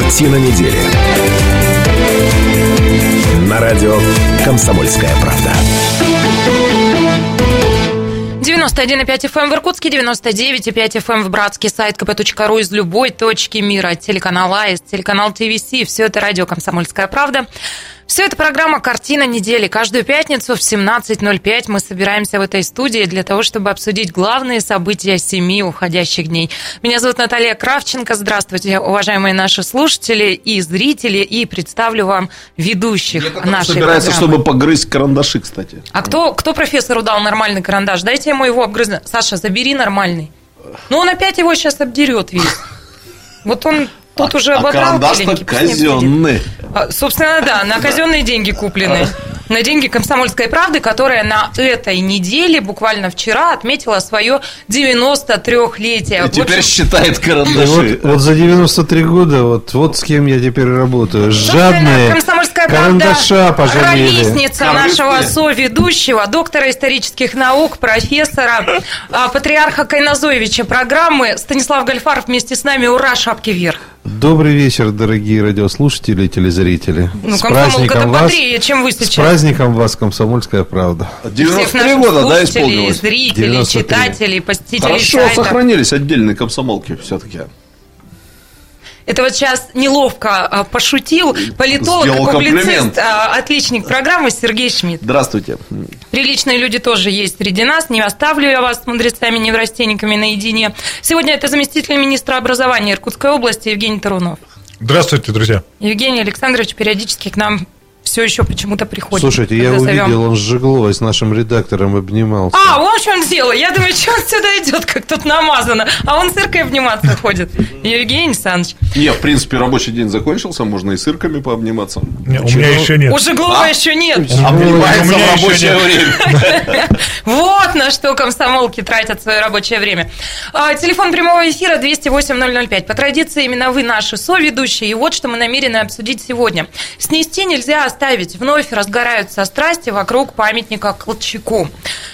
Картина недели. На радио «Комсомольская правда». 91,5 FM в Иркутске, 99,5 FM в Братске, сайт kp.ru из любой точки мира, телеканал АИС, телеканал ТВС, все это радио «Комсомольская правда». Все это программа «Картина недели». Каждую пятницу в 17.05 мы собираемся в этой студии для того, чтобы обсудить главные события семи уходящих дней. Меня зовут Наталья Кравченко. Здравствуйте, уважаемые наши слушатели и зрители. И представлю вам ведущих Я нашей собирается, программы. чтобы погрызть карандаши, кстати. А кто, кто профессору дал нормальный карандаш? Дайте ему его обгрызть. Саша, забери нормальный. Ну, он опять его сейчас обдерет весь. Вот он тут уже а ободрал обсудит. казенный. А, Собственно, да, на казенные деньги куплены. На деньги комсомольской правды, которая на этой неделе, буквально вчера, отметила свое 93-летие. И В теперь общем, считает карандаши. вот, вот за 93 года, вот, вот с кем я теперь работаю. Жадные комсомольская правда, карандаша пожалели. ровесница Корыстные. нашего соведущего, доктора исторических наук, профессора, а, патриарха Кайназоевича программы Станислав Гальфаров вместе с нами. Ура, шапки вверх. Добрый вечер, дорогие радиослушатели и телезрители. Ну, с праздником вас. бодрее, чем вы С сейчас. праздником вас, комсомольская правда. Всех 93 наших года, да, исполнилось? зрителей, 93. читателей, посетителей Хорошо сайта. сохранились отдельные комсомолки все-таки. Это вот сейчас неловко а, пошутил политолог, Сделал публицист, комплимент. а, отличник программы Сергей Шмидт. Здравствуйте. Приличные люди тоже есть среди нас. Не оставлю я вас с мудрецами, неврастенниками наедине. Сегодня это заместитель министра образования Иркутской области Евгений Тарунов. Здравствуйте, друзья. Евгений Александрович периодически к нам все еще почему-то приходит. Слушайте, я зовем. увидел, он с Жигловой, с нашим редактором обнимался. А, вот в чем дело. Я думаю, что он сюда идет, как тут намазано. А он с Иркой обниматься ходит. Евгений Александрович. Не, в принципе, рабочий день закончился, можно и с ирками пообниматься. Не, у меня еще нет. У Жиглова А? еще нет. Обнимается у меня в рабочее нет. время. Вот на что комсомолки тратят свое рабочее время. А, Телефон прямого эфира 208-005. По традиции именно вы наши соведущие. И вот что мы намерены обсудить сегодня. Снести нельзя оставить. Вновь разгораются страсти вокруг памятника Колчаку.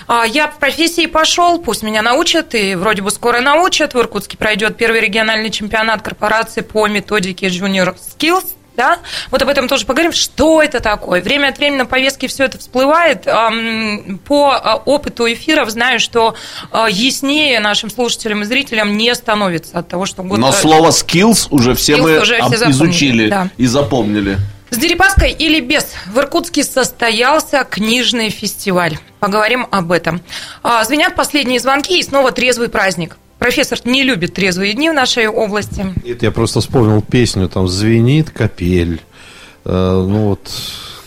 А, Я по профессии пошел, пусть меня научат, и вроде бы скоро научат. В Иркутске пройдет первый региональный чемпионат корпорации по методике Junior Skills. Да? Вот об этом тоже поговорим. Что это такое? Время от времени на повестке все это всплывает. По а, опыту эфиров знаю, что а, яснее нашим слушателям и зрителям не становится от того, что год... Но слово skills уже все Skills мы уже все изучили да. и запомнили. С Дерипаской или без? В Иркутске состоялся книжный фестиваль. Поговорим об этом. А, Звенят последние звонки и снова трезвый праздник. Профессор не любит трезвые дни в нашей области. Это я просто вспомнил песню, там звенит капель. Э, ну вот,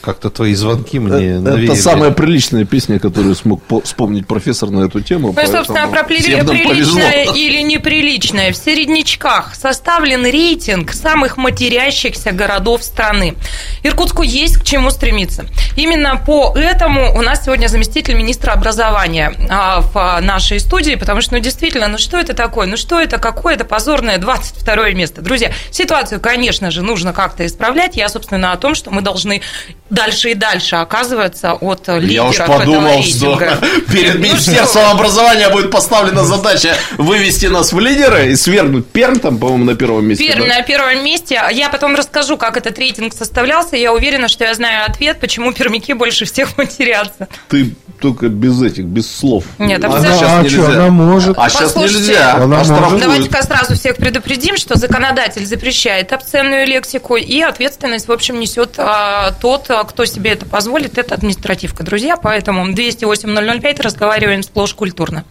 как-то твои звонки мне навеяли. Это самая приличная песня, которую смог по- вспомнить профессор на эту тему. Ну собственно, про нам приличное повезло. или неприличное. В середнячках составлен рейтинг самых матерящихся городов страны. Иркутску есть к чему стремиться. Именно по этому у нас сегодня заместитель министра образования а, в нашей студии, потому что, ну, действительно, ну что это такое? Ну что это? Какое это позорное 22 место? Друзья, ситуацию, конечно же, нужно как-то исправлять. Я, собственно, о том, что мы должны дальше и дальше оказываться от Я лидеров уж этого подумал, что перед Ну Министерством образования будет поставлена задача вывести нас в лидеры и свергнуть Перм, там, по-моему, на первом месте. Пермь да? на первом месте. Я потом расскажу, как этот рейтинг составлялся. Я уверена, что я знаю ответ, почему пермяки больше всех матерятся. Ты только без этих, без слов. Нет, а абсолютно. сейчас а нельзя. что, она может. А сейчас Послушайте, нельзя. она может. Давайте-ка сразу всех предупредим, что законодатель запрещает обсценную лексику, и ответственность, в общем, несет а, тот, а, кто себе это позволит. Это административка, друзья. Поэтому 208-005 разговариваем сплошь культурно.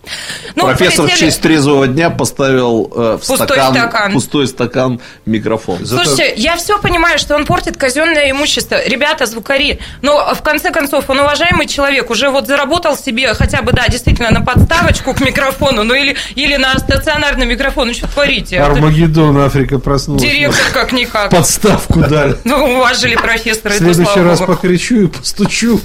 Ну, Профессор в честь трезвого дня поставил э, в Пустой стакан, стакан. пустой стакан микрофон. Слушайте, я все понимаю, что он портит казенное имущество. Ребята, звукари, но в конце концов, он уважаемый человек, уже вот заработал себе хотя бы, да, действительно, на подставочку к микрофону, ну или, или на стационарный микрофон. Ну что творите? Армагеддон, Африка проснулась. Директор как-никак. Подставку дали. Ну, уважили профессора, В следующий раз покричу и постучу.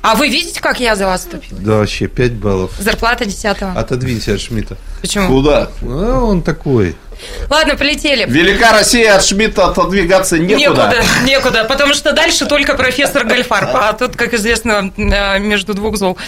А вы видите, как я за вас вступила? Да, вообще, 5 баллов. Зарплата десятого. Отодвинься от Шмидта. Почему? Куда? А он такой. Ладно, полетели. Велика Россия от Шмидта отодвигаться некуда. Некуда, некуда, потому что дальше только профессор Гальфарб, а тут, как известно, э, между двух зол.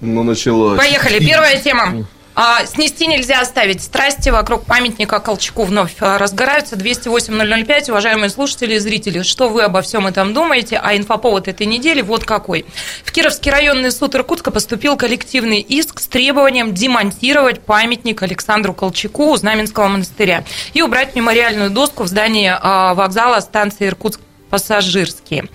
Ну, началось. Поехали, первая тема. А, снести нельзя оставить. Страсти вокруг памятника Колчаку вновь а, разгораются. 208-005. Уважаемые слушатели и зрители, что вы обо всем этом думаете? А инфоповод этой недели вот какой. В Кировский районный суд Иркутска поступил коллективный иск с требованием демонтировать памятник Александру Колчаку у Знаменского монастыря и убрать мемориальную доску в здании а, вокзала станции Иркутск-Пассажирский.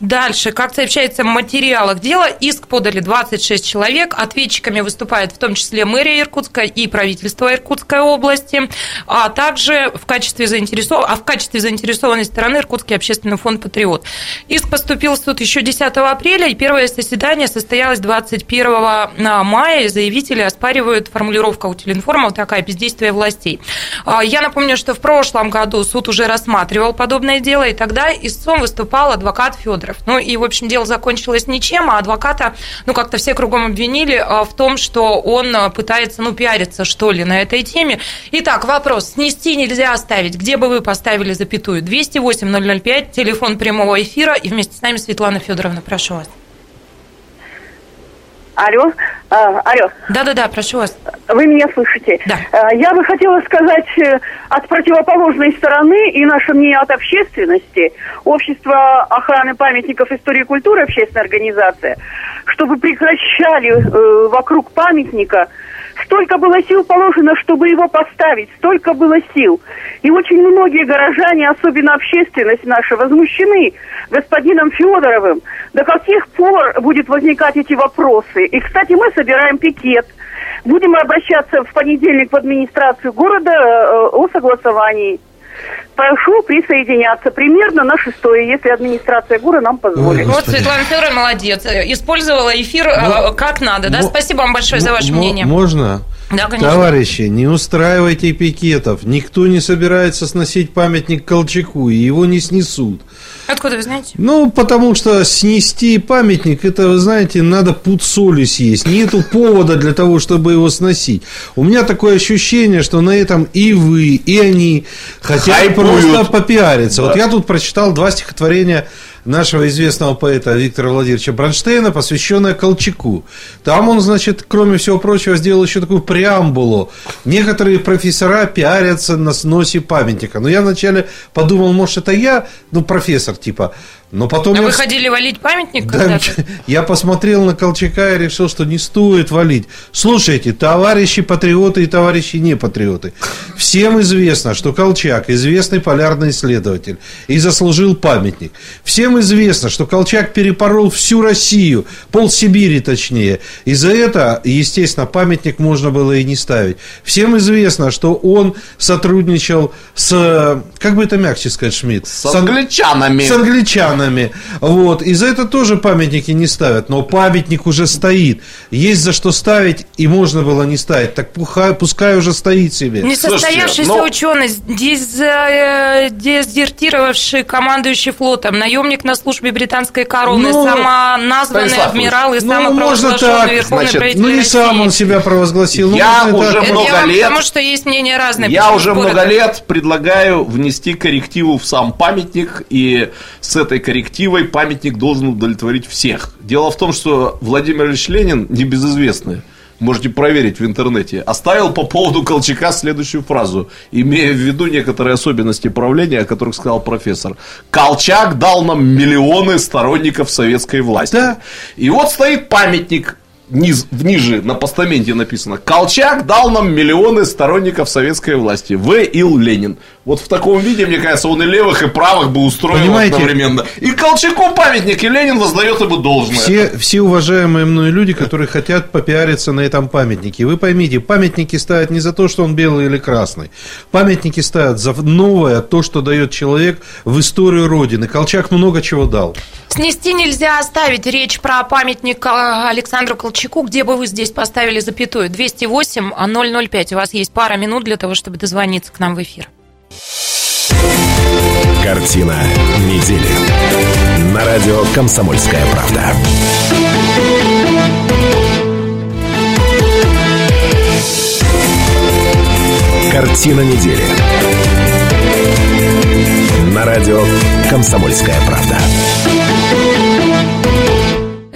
А, Дальше, как сообщается в материалах дела, иск подали 26 человек. Ответчиками выступают в том числе мэрия Иркутска и правительство Иркутской области, а также в качестве, заинтересов... а в качестве заинтересованной стороны Иркутский общественный фонд «Патриот». Иск поступил в суд еще 10 апреля, и первое заседание состоялось 21 мая, и заявители оспаривают формулировку Утилинформа, вот такая, бездействие властей. А, я напомню, что в прошлом году суд уже рассматривал подобное дело, и тогда истцом выступал адвокат Федор километров. Ну и, в общем, дело закончилось ничем, а адвоката, ну, как-то все кругом обвинили а, в том, что он а, пытается, ну, пиариться, что ли, на этой теме. Итак, вопрос. Снести нельзя оставить. Где бы вы поставили запятую? 208-005, телефон прямого эфира, и вместе с нами Светлана Федоровна, прошу вас. Алло, а, алло. Да-да-да, прошу вас. Вы меня слышите? Да. А, я бы хотела сказать э, от противоположной стороны и наше мнение от общественности, Общество охраны памятников истории и культуры, общественная организация, чтобы прекращали э, вокруг памятника Столько было сил положено, чтобы его поставить, столько было сил. И очень многие горожане, особенно общественность наша, возмущены господином Федоровым. До каких пор будет возникать эти вопросы? И, кстати, мы собираем пикет. Будем обращаться в понедельник в администрацию города э, о согласовании прошу присоединяться примерно на шестое, если администрация ГУРа нам позволит. Ой, вот Светлана Федоровна молодец. Использовала эфир ну, как надо. Да? Спасибо вам большое за ваше мнение. Можно? Да, конечно. Товарищи, не устраивайте пикетов. Никто не собирается сносить памятник Колчаку, и его не снесут. Откуда вы знаете? Ну, потому что снести памятник, это, вы знаете, надо пуд соли съесть. Нету повода для того, чтобы его сносить. У меня такое ощущение, что на этом и вы, и они хотят Хайпуют. просто попиариться. Да. Вот я тут прочитал два стихотворения нашего известного поэта Виктора Владимировича Бронштейна, посвященная Колчаку. Там он, значит, кроме всего прочего, сделал еще такую преамбулу. Некоторые профессора пиарятся на сносе памятника. Но я вначале подумал, может, это я, ну, профессор типа. Но потом а я... вы ходили валить памятник да, Я посмотрел на Колчака и решил, что не стоит валить. Слушайте, товарищи патриоты и товарищи не патриоты. Всем известно, что Колчак известный полярный исследователь и заслужил памятник. Всем известно, что Колчак перепорол всю Россию, пол Сибири точнее. И за это, естественно, памятник можно было и не ставить. Всем известно, что он сотрудничал с, как бы это мягче сказать, Шмидт? С англичанами. С англичанами странами. Вот. И за это тоже памятники не ставят. Но памятник уже стоит. Есть за что ставить, и можно было не ставить. Так пускай, пускай уже стоит себе. Несостоявшийся но... ученый, диз, э, дезертировавший командующий флотом, наемник на службе британской короны, ну, самоназванный адмирал и ну, самопровозглашенный верховный значит, Ну, не сам он себя провозгласил. Я ну, уже так. много я лет... Потому что есть мнение разное. Я уже много лет предлагаю внести коррективу в сам памятник, и с этой коррективой памятник должен удовлетворить всех. Дело в том, что Владимир Ильич Ленин, небезызвестный, можете проверить в интернете, оставил по поводу Колчака следующую фразу, имея в виду некоторые особенности правления, о которых сказал профессор. Колчак дал нам миллионы сторонников советской власти. Да. И вот стоит памятник низ, ниже на постаменте написано Колчак дал нам миллионы сторонников советской власти. В. Ил Ленин. Вот в таком виде, мне кажется, он и левых, и правых бы устроил Понимаете? одновременно. И Колчаку памятник, и Ленин воздает ему должное. Все, все уважаемые мной люди, которые хотят попиариться на этом памятнике. Вы поймите, памятники ставят не за то, что он белый или красный. Памятники ставят за новое, то, что дает человек в историю Родины. Колчак много чего дал. Снести нельзя оставить речь про памятник а, Александру Колчаку. Где бы вы здесь поставили запятую? 208 005. У вас есть пара минут для того, чтобы дозвониться к нам в эфир. Картина недели. На радио «Комсомольская правда». Картина недели. На радио «Комсомольская правда».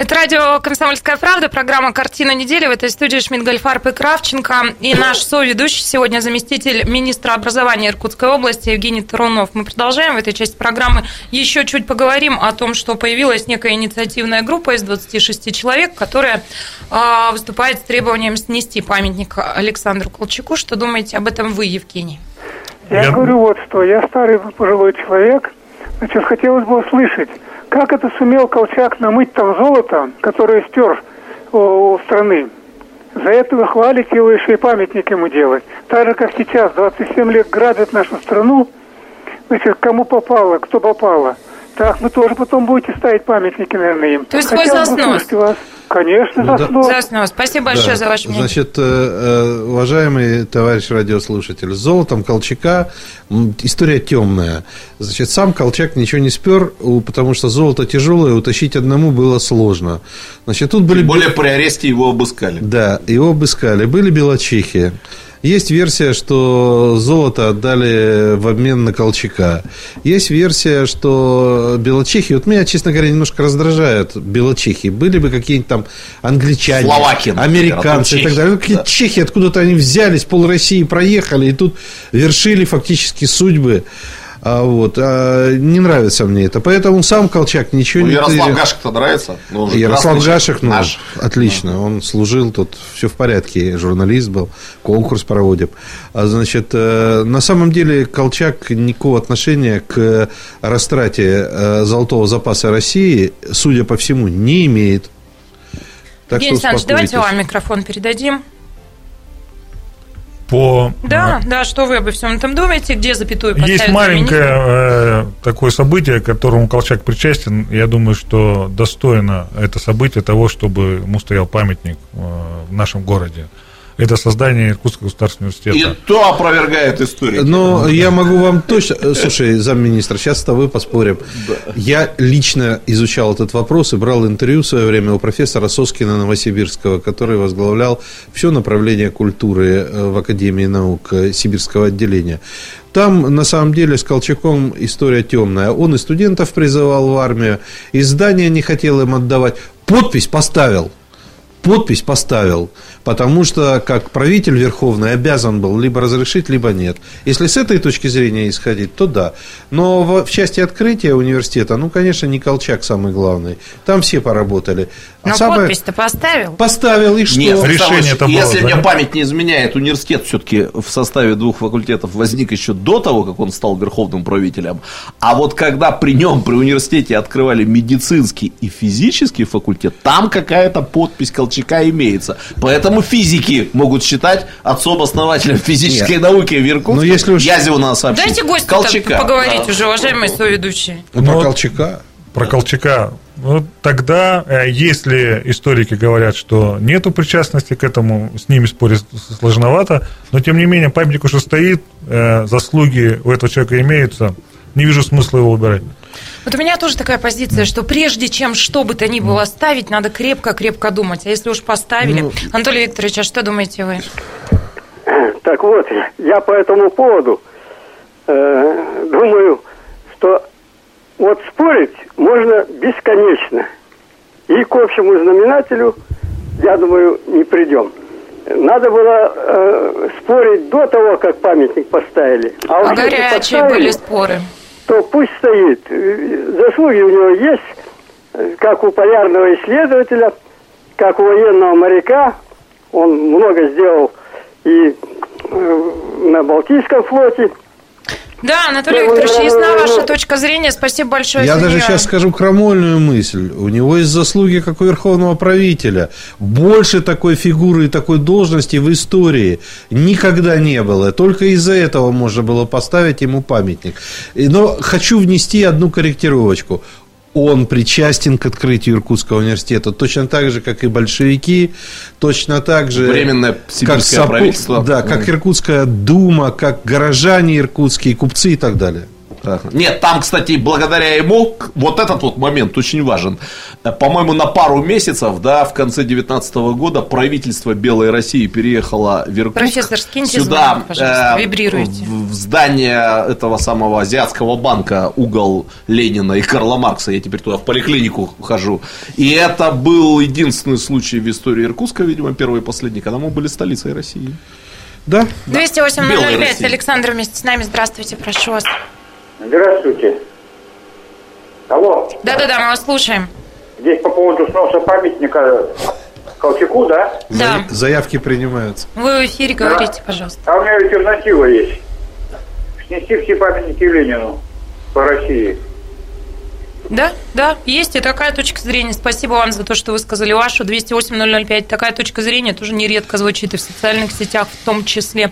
Это радио «Комсомольская правда», программа «Картина недели». В этой студии Шмидт, Гольфарб и Кравченко. И наш соведущий сегодня заместитель министра образования Иркутской области Евгений Тарунов. Мы продолжаем в этой части программы. Еще чуть поговорим о том, что появилась некая инициативная группа из 26 человек, которая а, выступает с требованием снести памятник Александру Колчаку. Что думаете об этом вы, Евгений? Я, Я- говорю вот что, я старый пожилой человек, значит, хотелось бы услышать, как это сумел Колчак намыть там золото, которое стер у, страны. За это вы хвалите его еще и памятник ему делать. Так же, как сейчас, 27 лет грабят нашу страну, значит, кому попало, кто попало. Так вы тоже потом будете ставить памятники, наверное, им. То есть бы снос? услышать вас. Конечно, Ну за да. снос. За снос. Спасибо большое Да. за ваше мнение. Значит, э, э, уважаемый товарищ радиослушатель, с золотом Колчака история темная. Значит, сам Колчак ничего не спер, потому что золото тяжелое, утащить одному было сложно. Значит, тут были... Тем более при аресте его обыскали. Да, его обыскали. Были белочехи. Есть версия, что золото отдали в обмен на Колчака. Есть версия, что белочехи... Вот меня, честно говоря, немножко раздражают белочехи. Были бы какие-нибудь там англичане, Словаки, американцы и так далее. Ну, какие-то да. чехи, откуда-то они взялись, пол России проехали, и тут вершили фактически судьбы. А вот, а, не нравится мне это. Поэтому сам Колчак ничего Ну, не... Ярослав Гашек-то нравится? Ну, он же Ярослав Гашек, ну, наш. отлично, он служил тут, все в порядке, журналист был, конкурс проводим. А, значит, э, на самом деле Колчак никакого отношения к растрате э, золотого запаса России, судя по всему, не имеет. Так Евгений Александрович, давайте вам микрофон передадим. По... Да, да, что вы обо всем этом думаете? Где запятую поставить? Есть маленькое э, такое событие, к которому Колчак причастен. Я думаю, что достойно это событие того, чтобы ему стоял памятник э, в нашем городе. Это создание Иркутского государственного И университета. то опровергает историки. Но я могу вам точно... э, Слушай, замминистра, сейчас с тобой поспорим. Я лично изучал этот вопрос и брал интервью в свое время у профессора Соскина Новосибирского, который возглавлял все направление культуры э, в Академии наук э, Сибирского отделения. Там, на самом деле, с Колчаком история темная. Он и студентов призывал в армию, и здания не хотел им отдавать. Подпись поставил подпись поставил, потому что как правитель верховный обязан был либо разрешить, либо нет. Если с этой точки зрения исходить, то да. Но в, в части открытия университета, ну, конечно, не Колчак самый главный. Там все поработали. А Но самое- подпись-то поставил. Поставил, и что? Нет, Решение это было, если да? мне память не изменяет, университет все-таки в составе двух факультетов возник еще до того, как он стал верховным правителем. А вот когда при нем, при университете открывали медицинский и физический факультет, там какая-то подпись Колчака имеется. Поэтому физики могут считать отцом-основателем физической науки в Иркутске. Ну, если уж- Язеву надо сообщить. Дайте гостю Колчака. поговорить Да. уже, уважаемые соведущие. Ну, про Колчака. Про Колчака. Ну, тогда, э, если историки говорят, что нету причастности к этому, с ними спорить сложновато, но тем не менее памятник уже стоит, э, заслуги у этого человека имеются, не вижу смысла его убирать. Вот у меня тоже такая позиция, что прежде чем что бы то ни было ставить, надо крепко-крепко думать. А если уж поставили... Ну, Анатолий Викторович, а что думаете вы? Так вот, я по этому поводу э, думаю, что вот спорить можно бесконечно. И к общему знаменателю, я думаю, не придем. Надо было э, спорить до того, как памятник поставили. А, А горячие поставили, были споры. То пусть стоит. Заслуги у него есть, как у полярного исследователя, как у военного моряка. Он много сделал и э, на Балтийском флоте. Да, Анатолий Викторович, ясна ваша точка зрения. Спасибо большое Я даже сейчас скажу крамольную мысль. У него есть заслуги как у верховного правителя. Больше такой фигуры и такой должности в истории никогда не было. Только из-за этого можно было поставить ему памятник. Но хочу внести одну корректировочку. Он причастен к открытию Иркутского университета точно так же, как и большевики, точно так же, Временное сибирское Сапу- правительство. Да, как Иркутская дума, как горожане иркутские, купцы и так далее. Ага. Нет, там, кстати, благодаря ему, вот этот вот момент очень важен. Э, По-моему, на пару месяцев, да, в конце 19 года правительство Белой России переехало в Иркутск. Профессор, скиньте сюда, звонок, пожалуйста, э, вибрируете. В, в здание этого самого азиатского банка, угол Ленина и Карла Маркса. Я теперь туда в поликлинику хожу. И это был единственный случай в истории Иркутска, видимо, первый и последний, когда мы были столицей России. Да? 208 Белая 005. Россия. Александр вместе с нами. Здравствуйте, прошу вас. Здравствуйте. Алло, Да-да-да, мы вас слушаем. здесь по поводу сноса памятника Колчаку, да? Да. Заявки принимаются. Вы в эфире говорите, пожалуйста. А у меня альтернатива есть. Снести все памятники Ленину по России. Да, да, есть и такая точка зрения. Спасибо вам за то, что вы сказали вашу. 208-005. Такая точка зрения тоже нередко звучит и в социальных сетях в том числе.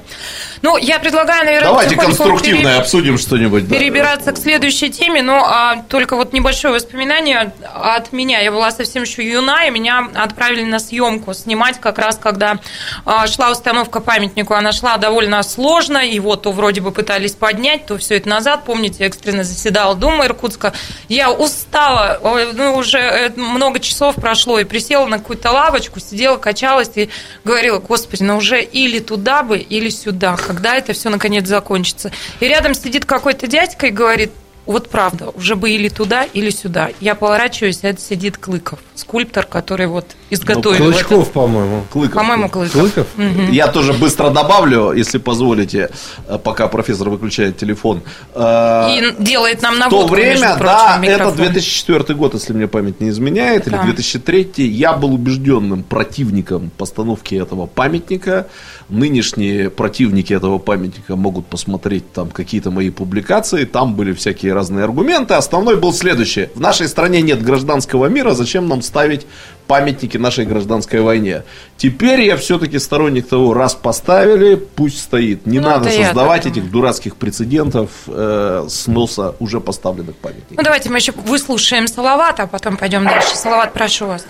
Ну, я предлагаю, наверное, Давайте потихоньку конструктивно пере- обсудим что-нибудь. да. перебираться к следующей теме, но а, только вот небольшое воспоминание от меня. Я была совсем еще юна, и меня отправили на съемку снимать как раз, когда а, шла установка памятнику. Она шла довольно сложно, его то вроде бы пытались поднять, то все это назад. Помните, экстренно заседала Дума Иркутска. Я устала, ну, уже э, много часов прошло, и присела на какую-то лавочку, сидела, качалась и говорила, господи, ну уже или туда бы, или сюда, когда это все наконец закончится. И рядом сидит какой-то дядька и говорит, вот правда, уже бы или туда, или сюда. Я поворачиваюсь, а это сидит Клыков, скульптор, который вот изготовил это. Клычков, по-моему. Клыков. По-моему, Клыков. Клыков? Я тоже быстро добавлю, если позволите, э, пока профессор выключает телефон. Э, И делает нам В то наводку, время, между прочим, да, на это микрофон. 2004 год, если мне память не изменяет, Да. или 2003, я был убежденным противником постановки этого памятника. Нынешние противники этого памятника могут посмотреть там какие-то мои публикации, там были всякие разные аргументы. Основной был следующий. В нашей стране нет гражданского мира, зачем нам ставить памятники нашей гражданской войне? Теперь я все-таки сторонник того, раз поставили, пусть стоит. Не Ну, надо создавать этих дурацких прецедентов э, сноса уже поставленных памятников. Ну, давайте мы еще выслушаем Салавата, а потом пойдем дальше. Салават, прошу вас.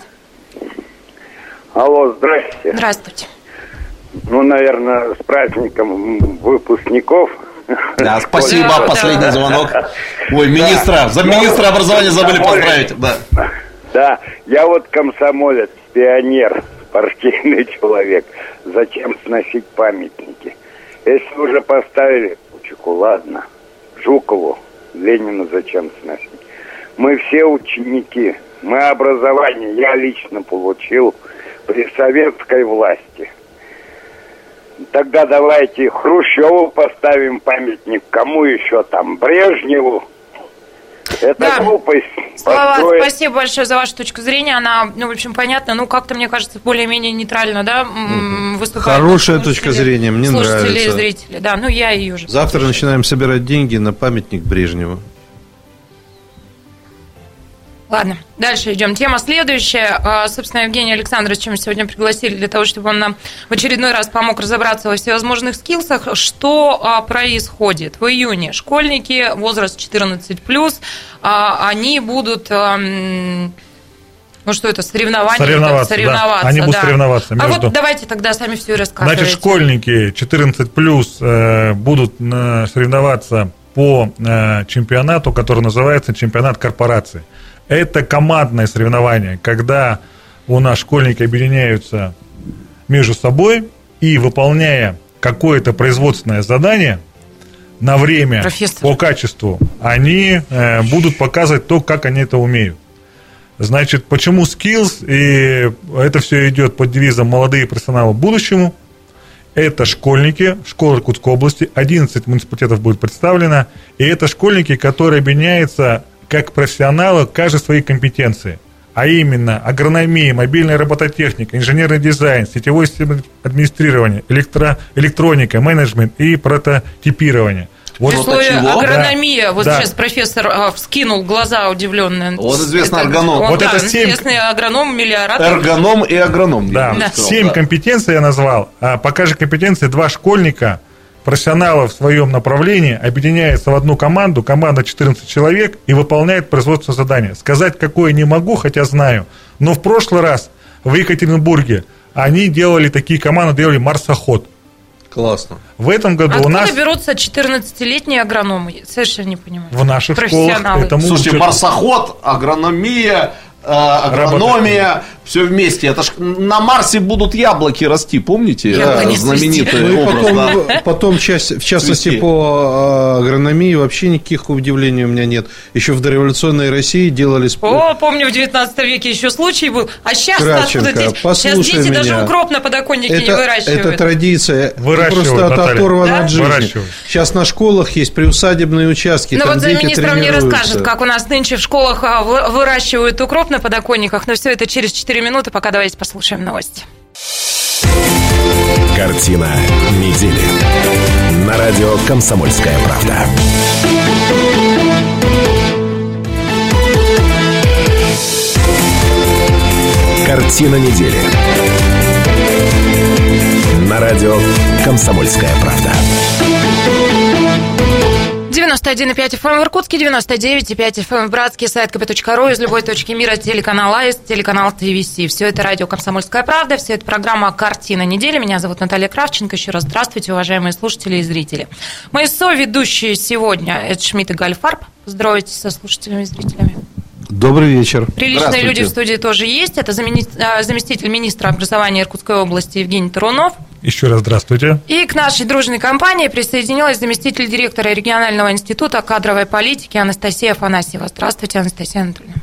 Алло, здрасте. Здравствуйте. Ну, наверное, с праздником выпускников. Да, спасибо, Да, последний да. звонок. Ой, министра, замминистра образования забыли поздравить. Да. Да, я вот комсомолец, пионер, спортивный человек. Зачем сносить памятники? Если уже поставили Кучуку, ладно. Жукову, Ленину зачем сносить? Мы все ученики. Мы образование, я лично получил при советской власти. Тогда давайте Хрущеву поставим памятник, кому еще там, Брежневу. Это Да. глупость. Салават, построить. спасибо большое за вашу точку зрения. Она, ну, в общем, понятна. Ну, как-то, мне кажется, более-менее нейтрально, да, м, выступает. Хорошая слушатели- точка зрения, мне слушатели нравится. и зрители, да. Ну, я ее же. Завтра начинаем собирать деньги на памятник Брежневу. Ладно, дальше идем. Тема следующая. А, Собственно, Евгений Александрович мы сегодня пригласили для того, чтобы он нам в очередной раз помог разобраться во всевозможных скиллсах. Что а, происходит? В июне школьники, возраст 14+, а, они будут... Ну что это, соревнования? Соревноваться, да. соревноваться Они будут да. соревноваться А между- вот давайте тогда сами все и рассказывайте. Значит, школьники 14 плюс э, будут э, соревноваться по э, чемпионату, который называется чемпионат корпорации. Это командное соревнование, когда у нас школьники объединяются между собой и выполняя какое-то производственное задание на время Профессор. по качеству, они э, будут показывать то, как они это умеют. Значит, почему skills? И это все идет под девизом «Молодые профессионалы будущему». Это школьники школы Иркутской области, 11 муниципалитетов будет представлено, и это школьники, которые объединяются как профессионалы каждой своей компетенции, а именно агрономия, мобильная робототехника, инженерный дизайн, сетевое администрирование, электро, электроника, менеджмент и прототипирование. Вот При слове чего? агрономия, вот Да. сейчас профессор а, вскинул глаза удивленные. Он известный агроном. Он, Вот да, это семь- известный агроном, миллиоратор. Эргоном и агроном. Да, сказал, семь да. компетенций я назвал. А по каждой компетенции два школьника, профессионалов в своем направлении, объединяются в одну команду, команда 14 человек, и выполняет производственное задание. Сказать, какое не могу, хотя знаю. Но в прошлый раз в Екатеринбурге они делали такие команды, делали марсоход. Классно. В этом году Откуда у нас берутся 14-летние агрономы? Совершенно не понимаю. в наших школах Профессионалы. этому Слушайте, учат. марсоход, агрономия, э, агрономия, все вместе. Это ж на Марсе будут яблоки расти, помните? Яблони Э, Знаменитый Ну образ, потом, да. потом часть, в частности, Цвести. по э, агрономии вообще никаких удивлений у меня нет. Еще в дореволюционной России делали... О, помню, в 19 веке еще случай был. А сейчас откуда дети? Сейчас дети даже меня. укроп на подоконнике не это, выращивают. это традиция Выращивают, просто от- Наталья. оторвана Да? от жизни. Выращивают. Сейчас на школах есть приусадебные участки, Ну там вот дети замминистра мне расскажет, как у нас нынче в школах а, вы- выращивают укроп на подоконниках, но все это через 4 минуты, пока давайте послушаем новости. Картина недели. На радио «Комсомольская правда». Картина недели. На радио «Комсомольская правда». 91,5 FM в Иркутске, 99,5 FM в Братске, сайт kp.ру, из любой точки мира, телеканал АИС, телеканал ТВС. Все это радио «Комсомольская правда», все это программа «Картина недели». Меня зовут Наталья Кравченко. Еще раз здравствуйте, уважаемые слушатели и зрители. Мои соведущие сегодня – это Шмидт и Гальфарб. Поздоровайтесь со слушателями и зрителями. Добрый вечер. Приличные Здравствуйте. люди в студии тоже есть. Это замени- а, заместитель министра образования Иркутской области Евгений Тарунов. Еще раз здравствуйте. И к нашей дружной компании присоединилась заместитель директора регионального института кадровой политики Анастасия Афанасьева. Здравствуйте, Анастасия Анатольевна.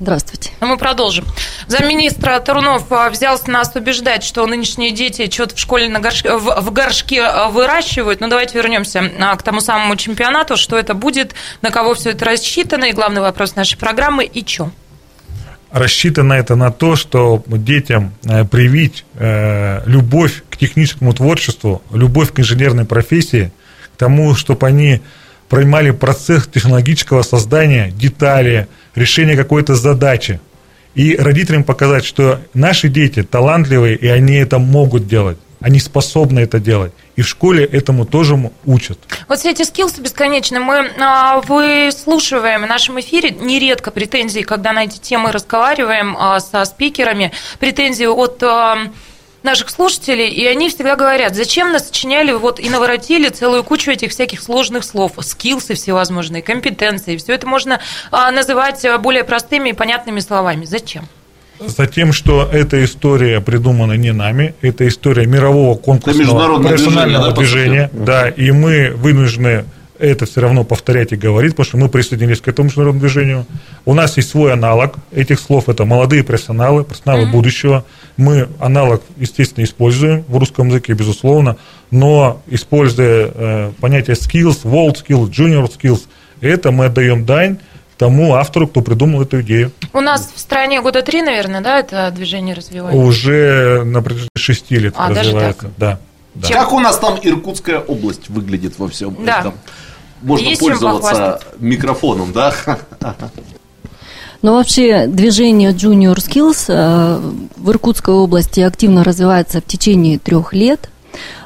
Здравствуйте. Ну, мы продолжим. Замминистра Тарунов а, взялся нас убеждать, что нынешние дети что-то в школе на горшке, в, в горшке а, выращивают. Но давайте вернемся а, к тому самому чемпионату. Что это будет, на кого все это рассчитано, и главный вопрос нашей программы – и что? Рассчитано это на то, что детям э, привить э, любовь к техническому творчеству, любовь к инженерной профессии, к тому, чтобы они принимали процесс технологического создания детали, решения какой-то задачи. И родителям показать, что наши дети талантливые, и они это могут делать. Они способны это делать. И в школе этому тоже учат. Вот все эти скиллсы бесконечные. Мы а, выслушиваем в нашем эфире нередко претензии, когда на эти темы разговариваем а, со спикерами, претензии от а, наших слушателей, и они всегда говорят, зачем нас сочиняли вот и наворотили целую кучу этих всяких сложных слов, скиллсы всевозможные, компетенции, все это можно а, называть а, более простыми и понятными словами. Зачем? Затем, что эта история придумана не нами, это история мирового конкурсного международное профессионального движение, да, движения, да, и мы вынуждены это все равно повторять и говорить, потому что мы присоединились к этому международному движению. У нас есть свой аналог этих слов, это молодые профессионалы, профессионалы будущего. Мы аналог, естественно, используем в русском языке, безусловно, но используя э, понятие skills, world skills, junior skills, это мы отдаем дань тому автору, кто придумал эту идею. У нас в стране года три, наверное, да, это движение развивается? Уже на протяжении шести лет А, даже развивается. так? Да. да. Чем- Как у нас там Иркутская область выглядит во всем Да. этом? Можно Есть пользоваться микрофоном, да? Но вообще движение Junior Skills э, в Иркутской области активно развивается в течение трех лет.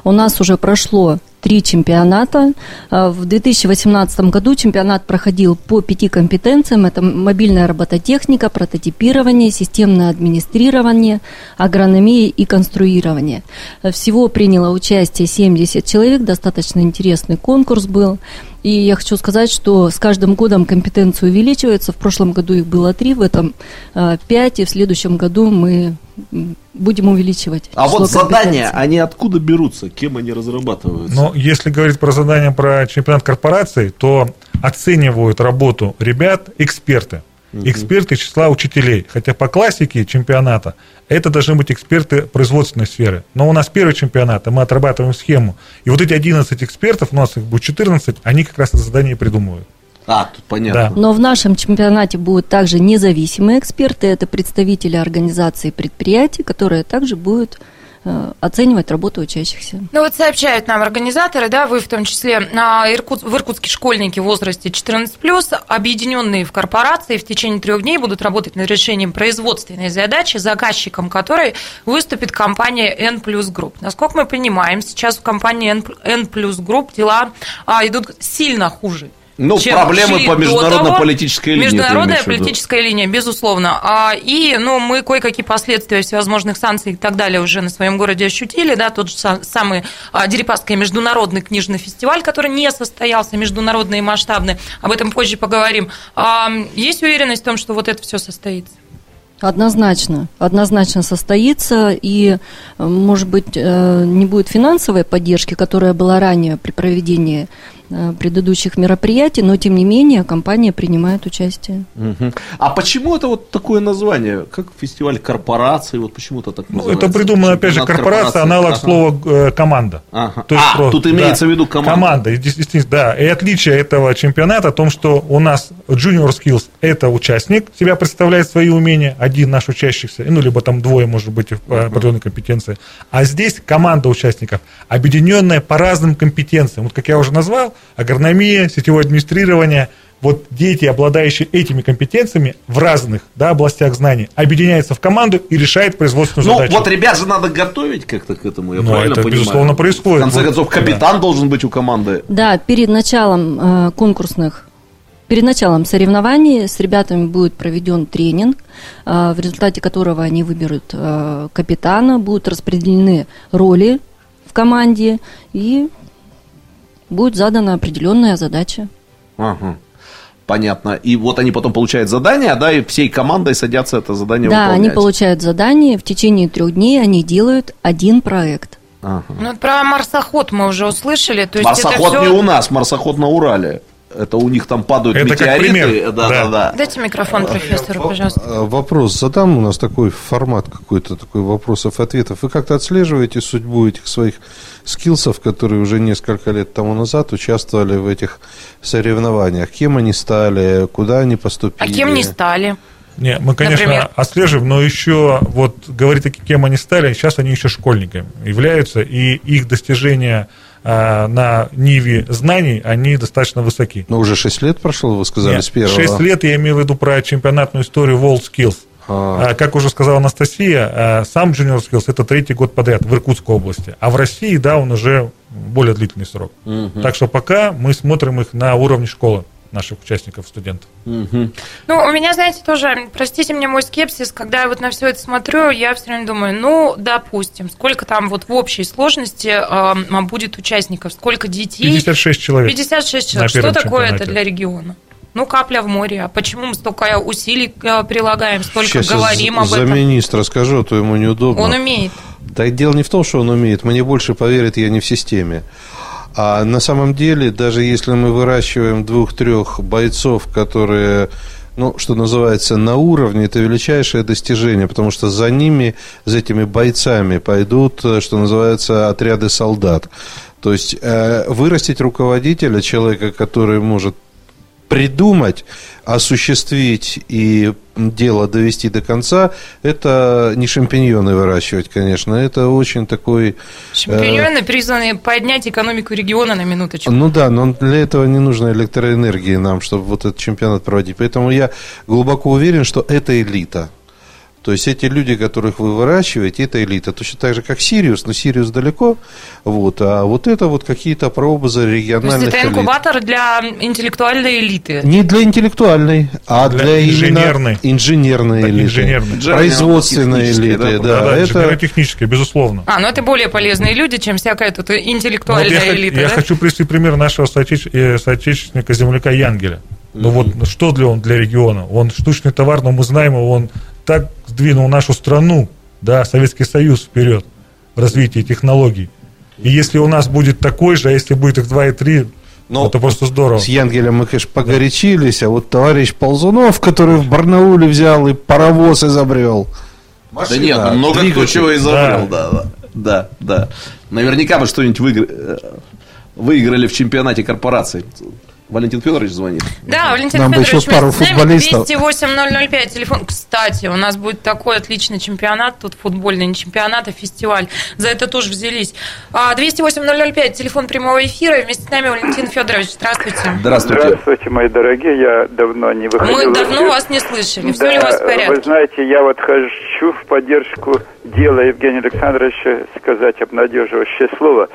У нас уже прошло три чемпионата. Э, В 2018 году чемпионат проходил по пяти компетенциям. Это мобильная робототехника, прототипирование, системное администрирование, агрономия и конструирование. Э, Всего приняло участие 70 человек. Достаточно интересный конкурс был. И я хочу сказать, что с каждым годом компетенции увеличиваются. В прошлом году их было три, в этом э, пять, и в следующем году мы будем увеличивать. А вот задания, они откуда берутся? Кем они разрабатываются? Но если говорить про задание про чемпионат корпораций, то оценивают работу ребят эксперты. Эксперты из числа учителей. Хотя по классике чемпионата это должны быть эксперты производственной сферы. Но у нас первый чемпионат, и мы отрабатываем схему. И вот эти 11 экспертов, у нас их будет 14, они как раз это задание придумывают. А, тут понятно. Но в нашем чемпионате будут также независимые эксперты, это представители организаций и предприятий, которые также будут э, оценивать работу учащихся. Ну вот сообщают нам организаторы, да, вы в том числе, Иркут- в Иркутске школьники в возрасте 14+, объединенные в корпорации, в течение трех дней будут работать над решением производственной задачи, заказчиком которой выступит компания N Plus Group. Насколько мы понимаем, сейчас в компании N Plus Group дела а, идут сильно хуже Ну, чем проблемы шли по международно-политической линии, Международная политическая линия, безусловно. А, и, ну, мы кое-какие последствия всевозможных санкций и так далее уже на своем городе ощутили, да, тот же са- самый а, Дерипасский международный книжный фестиваль, который не состоялся, международный и масштабный, об этом позже поговорим. А, есть уверенность в том, что вот это все состоится? Однозначно, однозначно состоится, и, э, может быть, э, не будет финансовой поддержки, которая была ранее при проведении э, предыдущих мероприятий, но, тем не менее, компания принимает участие. Мгм. А почему это вот такое название? Как фестиваль корпораций? Вот почему это так Ну, называется? это придумано, опять же, корпорация, аналог Ага. слова э, команда. Ага. То есть А, просто- тут имеется в виду команда. Команда, действительно, да. И отличие этого чемпионата в том, что у нас Junior Skills – это участник, себя представляет свои умения, один наш учащийся, ну, либо там двое, может быть, по определенной компетенции. А здесь команда участников, объединенная по разным компетенциям. Вот как я уже назвал, агрономия, сетевое администрирование – вот дети, обладающие этими компетенциями в разных да, областях знаний, объединяются в команду и решают производственную Ну, задачу. вот ребят же надо готовить как-то к этому, я Ну, правильно это, понимаю? безусловно, происходит. В конце Вот, концов, капитан должен быть у команды. Да, перед началом э, конкурсных, перед началом соревнований с ребятами будет проведен тренинг, э, в результате которого они выберут э, капитана, будут распределены роли в команде и будет задана определенная задача. Ага. Понятно. И вот они потом получают задание, да, и всей командой садятся это задание да, они выполнять. получают задание, в течение трех дней они делают один проект. Ага. Ну, вот про марсоход мы уже услышали. То есть Марсоход это не всё- у нас, марсоход на Урале. Это у них там падают Это как метеориты. пример. Да, Да. да, да. Дайте микрофон профессору, пожалуйста. Э, Вопрос задам, у нас такой формат какой-то, такой вопросов-ответов. Вы как-то отслеживаете судьбу этих своих скиллсов, которые уже несколько лет тому назад участвовали в этих соревнованиях? Кем они стали, куда они поступили? А кем не стали? Не, мы, конечно, Например? отслеживаем, но еще вот говорить, кем они стали, сейчас они еще школьниками являются, и их достижения на ниве знаний, они достаточно высоки. Ну, уже 6 лет прошло, вы сказали, Нет, с первого. 6 лет я имею в виду про чемпионатную историю World Skills. А. А, Как уже сказала Анастасия, а, сам Junior Skills это третий год подряд в Иркутской области, а в России, да, он уже более длительный срок. Так что пока мы смотрим их на уровне школы наших участников, студентов. Ну, у меня, знаете, тоже, простите мне мой скепсис, когда я вот на все это смотрю, я все время думаю, ну, допустим, сколько там вот в общей сложности э, будет участников, сколько детей? 56 человек. 56 на человек. Что такое это чемпионате. для региона? Ну, капля в море. А почему мы столько усилий э, прилагаем, столько Сейчас говорим об за этом? министра скажу, а то ему неудобно. Он умеет. Да дело не в том, что он умеет. Мне больше поверит, я не в системе. А на самом деле, даже если мы выращиваем двух-трех бойцов, которые, ну, что называется, на уровне, это величайшее достижение, потому что за ними, за этими бойцами пойдут, э, что называется, отряды солдат. То есть э, вырастить руководителя, человека, который может придумать, осуществить и дело довести до конца, это не шампиньоны выращивать, конечно, это очень такой... э, Шампиньоны призваны поднять экономику региона на минуточку. ну да, но для этого не нужно электроэнергии нам, чтобы вот этот чемпионат проводить. Поэтому я глубоко уверен, что это элита. То есть эти люди, которых вы выращиваете, это элита. Точно так же, как Сириус, но Сириус далеко. Вот, а вот это вот какие-то прообразы То есть региональных это элит. инкубатор для интеллектуальной элиты. Не для интеллектуальной, а Для для, инженерной. инженерной элиты. инженерной. Производственной элиты, да, да. Да, это... инженерно-техническое, безусловно. А, ну это более полезные люди, чем всякая тут Вот интеллектуальная я, хо- элита, я да? хочу привести пример нашего соотече- э, соотечественника земляка Янгеля. Ну вот что для он для региона? Он штучный товар, но мы знаем его, он так сдвинул нашу страну, да, Советский Союз вперед в развитии технологий. И если у нас будет такой же, а если будет их 2 и 3, Ну, это просто здорово. С Янгелем мы, конечно, погорячились, а вот товарищ Ползунов, который в Барнауле взял и паровоз изобрел. Да нет, ну, много кто чего изобрел, да, да, да, да. Наверняка бы что-нибудь выигр- э, выиграли в чемпионате корпораций. Валентин Федорович звонит. Да, Валентин Нам бы Федорович еще пару вместе с нами. футболистов. 208-005, телефон. Кстати, у нас будет такой отличный чемпионат, тут футбольный не чемпионат, а фестиваль. За это тоже взялись. А, 208-005, телефон прямого эфира. Вместе с нами Валентин Федорович. Здравствуйте. Здравствуйте. Здравствуйте, мои дорогие. Я давно не выходил. Мы давно вас не слышали. Все Да, ли у вас в Вы порядке? знаете, я вот хочу в поддержку дела Евгения Александровича сказать обнадеживающее слово.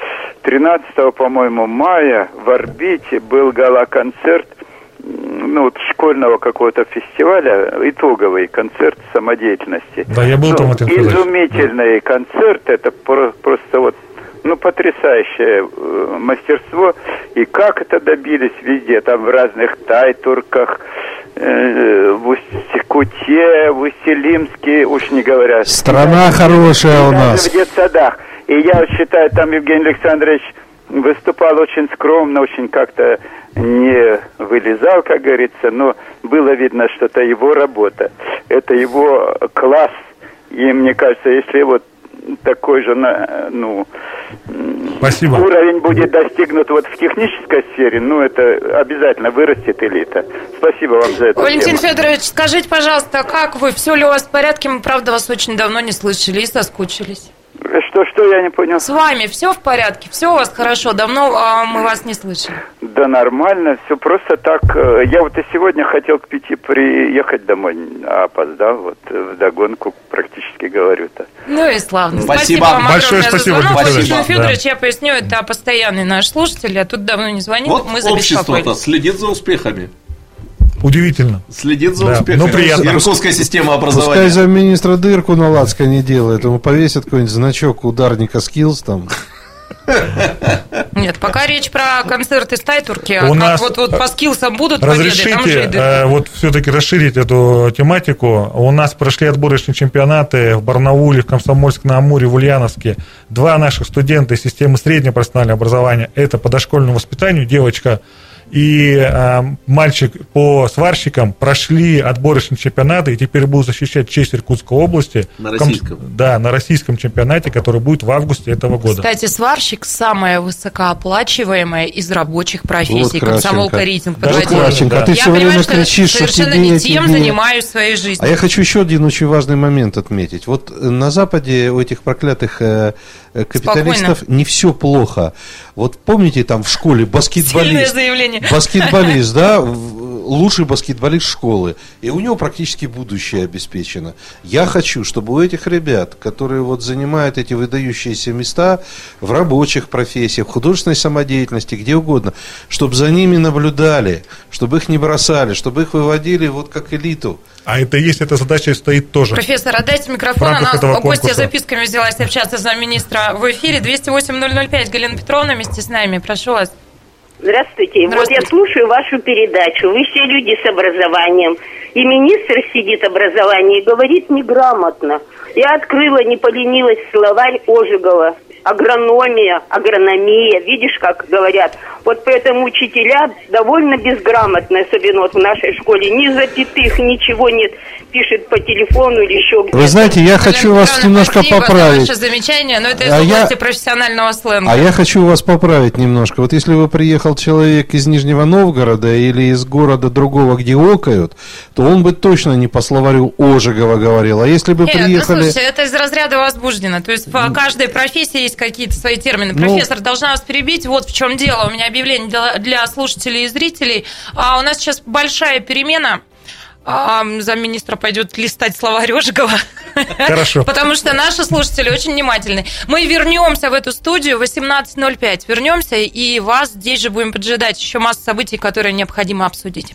13, по-моему, мая в «Орбите» был гала-концерт ну, вот школьного какого-то фестиваля, итоговый концерт самодеятельности. Да, я был ну, там, Федорович. Изумительный концерт, это про- просто вот ну, потрясающее э, мастерство. И как это добились везде, там в разных тайтурках, э, в Усть-Куте, в Усть-Илимске, уж не говоря. Страна хорошая у Даже нас. в детсадах. И я вот считаю, там Евгений Александрович выступал очень скромно, очень как-то не вылезал, как говорится, но было видно, что это его работа, это его класс. И мне кажется, если вот такой же, на- ну, Спасибо. уровень будет достигнут вот в технической сфере, ну, это обязательно вырастет элита. Спасибо вам за это. Валентин Федорович, скажите, пожалуйста, как вы? Все ли у вас в порядке? Мы, правда, вас очень давно не слышали и соскучились. Что, что, я не понял? С вами все в порядке? Все у вас хорошо? Давно а, мы вас не слышали. Да нормально, все просто так. э, Я вот и сегодня хотел к пяти приехать домой, а опоздал, вот э, вдогонку практически говорю-то. Ну и славно. Спасибо. вам Большое огромное за спасибо, Федорович. Федорович, я поясню, это постоянный наш слушатель, а тут давно не звонил, Вот мы общество-то забеспокоились. следит за успехами. Удивительно. Следит за Да, успехами. ну, приятно. Иркутская система Пускай образования. замминистра дырку на лацко не делает, ему повесят какой-нибудь значок ударника скиллс там. Нет, пока речь про концерты с Тайтурки, а У как нас- вот, вот по скиллсам будут победы, там же Разрешите э, вот все-таки расширить эту тематику. У нас прошли отборочные чемпионаты в Барнауле, в Комсомольск-на-Амуре, в Ульяновске. Два наших студента из системы среднего профессионального образования, это по дошкольному воспитанию, девочка и э, мальчик по сварщикам прошли отборочные чемпионаты и теперь будут защищать честь Иркутской области. На российском. Да, на российском чемпионате, который будет в августе этого года. Кстати, сварщик самая высокооплачиваемая из рабочих профессий. Вот. Комсомолка рейтинг Даже подводила. Красенко, а да. ты Я все время понимаю, что кричишь, что совершенно тебе, не тем тебе. занимаюсь в своей жизни. А я хочу еще один очень важный момент отметить. Вот на Западе у этих проклятых э, э, капиталистов не все плохо. Вот помните, там в школе баскетболист, баскетболист, да, лучший баскетболист школы, и у него практически будущее обеспечено. Я хочу, чтобы у этих ребят, которые вот занимают эти выдающиеся места в рабочих профессиях, в художественной самодеятельности, где угодно, чтобы за ними наблюдали, чтобы их не бросали, чтобы их выводили вот как элиту. А это есть, эта задача стоит тоже. Профессор, отдайте микрофон. Она этого гостья конкурса. записками взялась общаться за министра в эфире. 208-005. Галина Петровна вместе с нами. Прошу вас. Здравствуйте. Вот Здравствуйте. я слушаю вашу передачу. Вы все люди с образованием. И министр сидит образование и говорит неграмотно. Я открыла, не поленилась, словарь Ожегова. Агрономия, агрономия. Видишь, как говорят. Вот поэтому учителя довольно безграмотны, особенно вот в нашей школе. Ни запятых, ничего нет. Пишет по телефону или еще где-то. Вы знаете, я хочу вас немножко поправить. ваше замечание, но это из А я- области профессионального сленга. А я хочу вас поправить немножко. Вот если вы приехал человек из Нижнего Новгорода или из города другого, где окают, то он бы точно не по словарю Ожегова говорил. А если бы Нет, приехали... ну слушайте, это из разряда возбуждено. То есть в каждой профессии есть какие-то свои термины. Ну- Профессор, должна вас перебить. Вот в чем дело. У меня объявление для, для слушателей и зрителей. А у нас сейчас большая перемена. А, замминистра пойдет листать словарь Ожегова. Хорошо. Потому что наши слушатели очень внимательны. Мы вернемся в эту студию 18.05. Вернемся и вас здесь же будем поджидать. Еще масса событий, которые необходимо обсудить.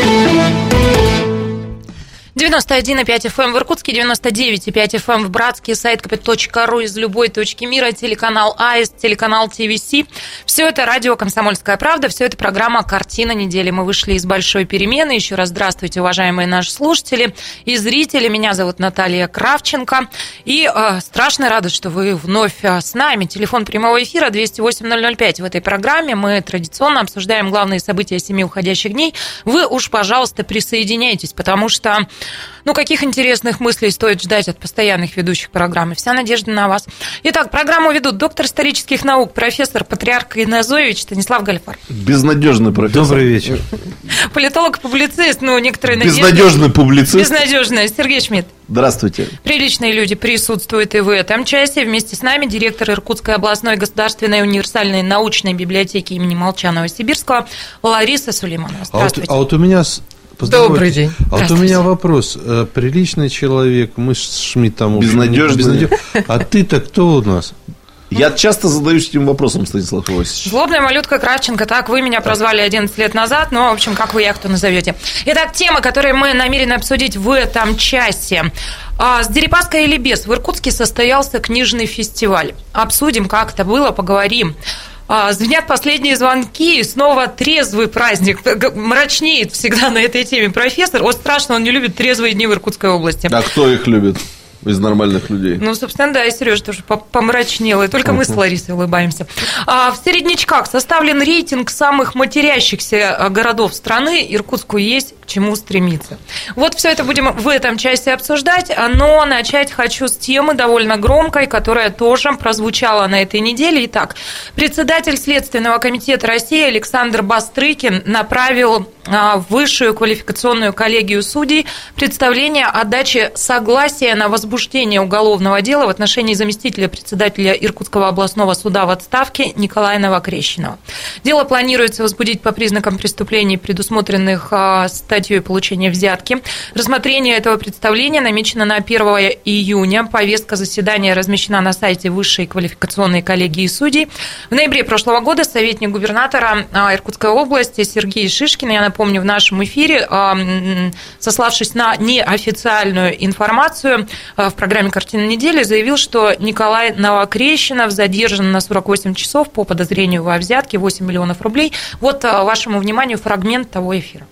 91,5 FM в Иркутске, 99,5 FM в Братске, сайт kp.ру из любой точки мира, телеканал АИС, телеканал ТВС. Все это радио «Комсомольская правда», все это программа «Картина недели». Мы вышли из большой перемены. Еще раз здравствуйте, уважаемые наши слушатели и зрители. Меня зовут Наталья Кравченко. И э, страшно рада, что вы вновь э, с нами. Телефон прямого эфира 208-005. В этой программе мы традиционно обсуждаем главные события семи уходящих дней. Вы уж, пожалуйста, присоединяйтесь, потому что Ну, каких интересных мыслей стоит ждать от постоянных ведущих программы? Вся надежда на вас. Итак, программу ведут доктор исторических наук, профессор, патриарх Инозоевич Станислав Гальфар. Безнадежный профессор. Добрый вечер. Политолог-публицист, ну, некоторые надежды... Безнадежный публицист. Безнадежный. Сергей Шмидт. Здравствуйте. Приличные люди присутствуют и в этом часе. Вместе с нами директор Иркутской областной государственной универсальной научной библиотеки имени Молчанова-Сибирского Лариса Сулейманова. А вот, Здравствуйте. а вот у меня... с- Добрый день. А вот у меня вопрос. Э, Приличный человек, мы с Шмидтом... Безнадежный. безнадеж- А ты-то кто у нас? Я часто задаюсь этим вопросом, Станислав Иосифович. Злобная малютка Кравченко, так вы меня прозвали 11 лет назад, но, в общем, как вы яхту назовете. Итак, тема, которую мы намерены обсудить в этом часе. А, С Дерипаской или без в Иркутске состоялся книжный фестиваль. Обсудим, как это было, поговорим. А, Звенят последние звонки, и снова трезвый праздник. Мрачнеет всегда на этой теме профессор. Вот страшно, он не любит трезвые дни в Иркутской области. А кто их любит из нормальных людей? Ну, собственно, да, и Сережа тоже по- помрачнел, и только мы с Ларисой улыбаемся. А, в Середнячках составлен рейтинг самых матерящихся а, городов страны. Иркутску есть к чему стремиться. Вот все это будем в этом часе обсуждать, а, но начать хочу с темы довольно громкой, которая тоже прозвучала на этой неделе. Итак, председатель Следственного комитета России Александр Бастрыкин направил а, в высшую квалификационную коллегию судей представление о даче согласия на возбуждение уголовного дела в отношении заместителя председателя Иркутского областного суда в отставке Николая Новокрещенова. Дело планируется возбудить по признакам преступлений, предусмотренных а, статьей получения взятки. Рассмотрение этого представления намечено на 1 июня. Повестка заседания размещена на сайте Высшей квалификационной коллегии судей. В ноябре прошлого года советник губернатора а, Иркутской области Сергей Шишкин, я напомню, в нашем эфире, а, сославшись на неофициальную информацию в программе «Картина недели», заявил, что Николай Новокрещенов задержан на 48 часов по подозрению во взятке 8 миллионов рублей. Вот а, вашему вниманию фрагмент того эфира.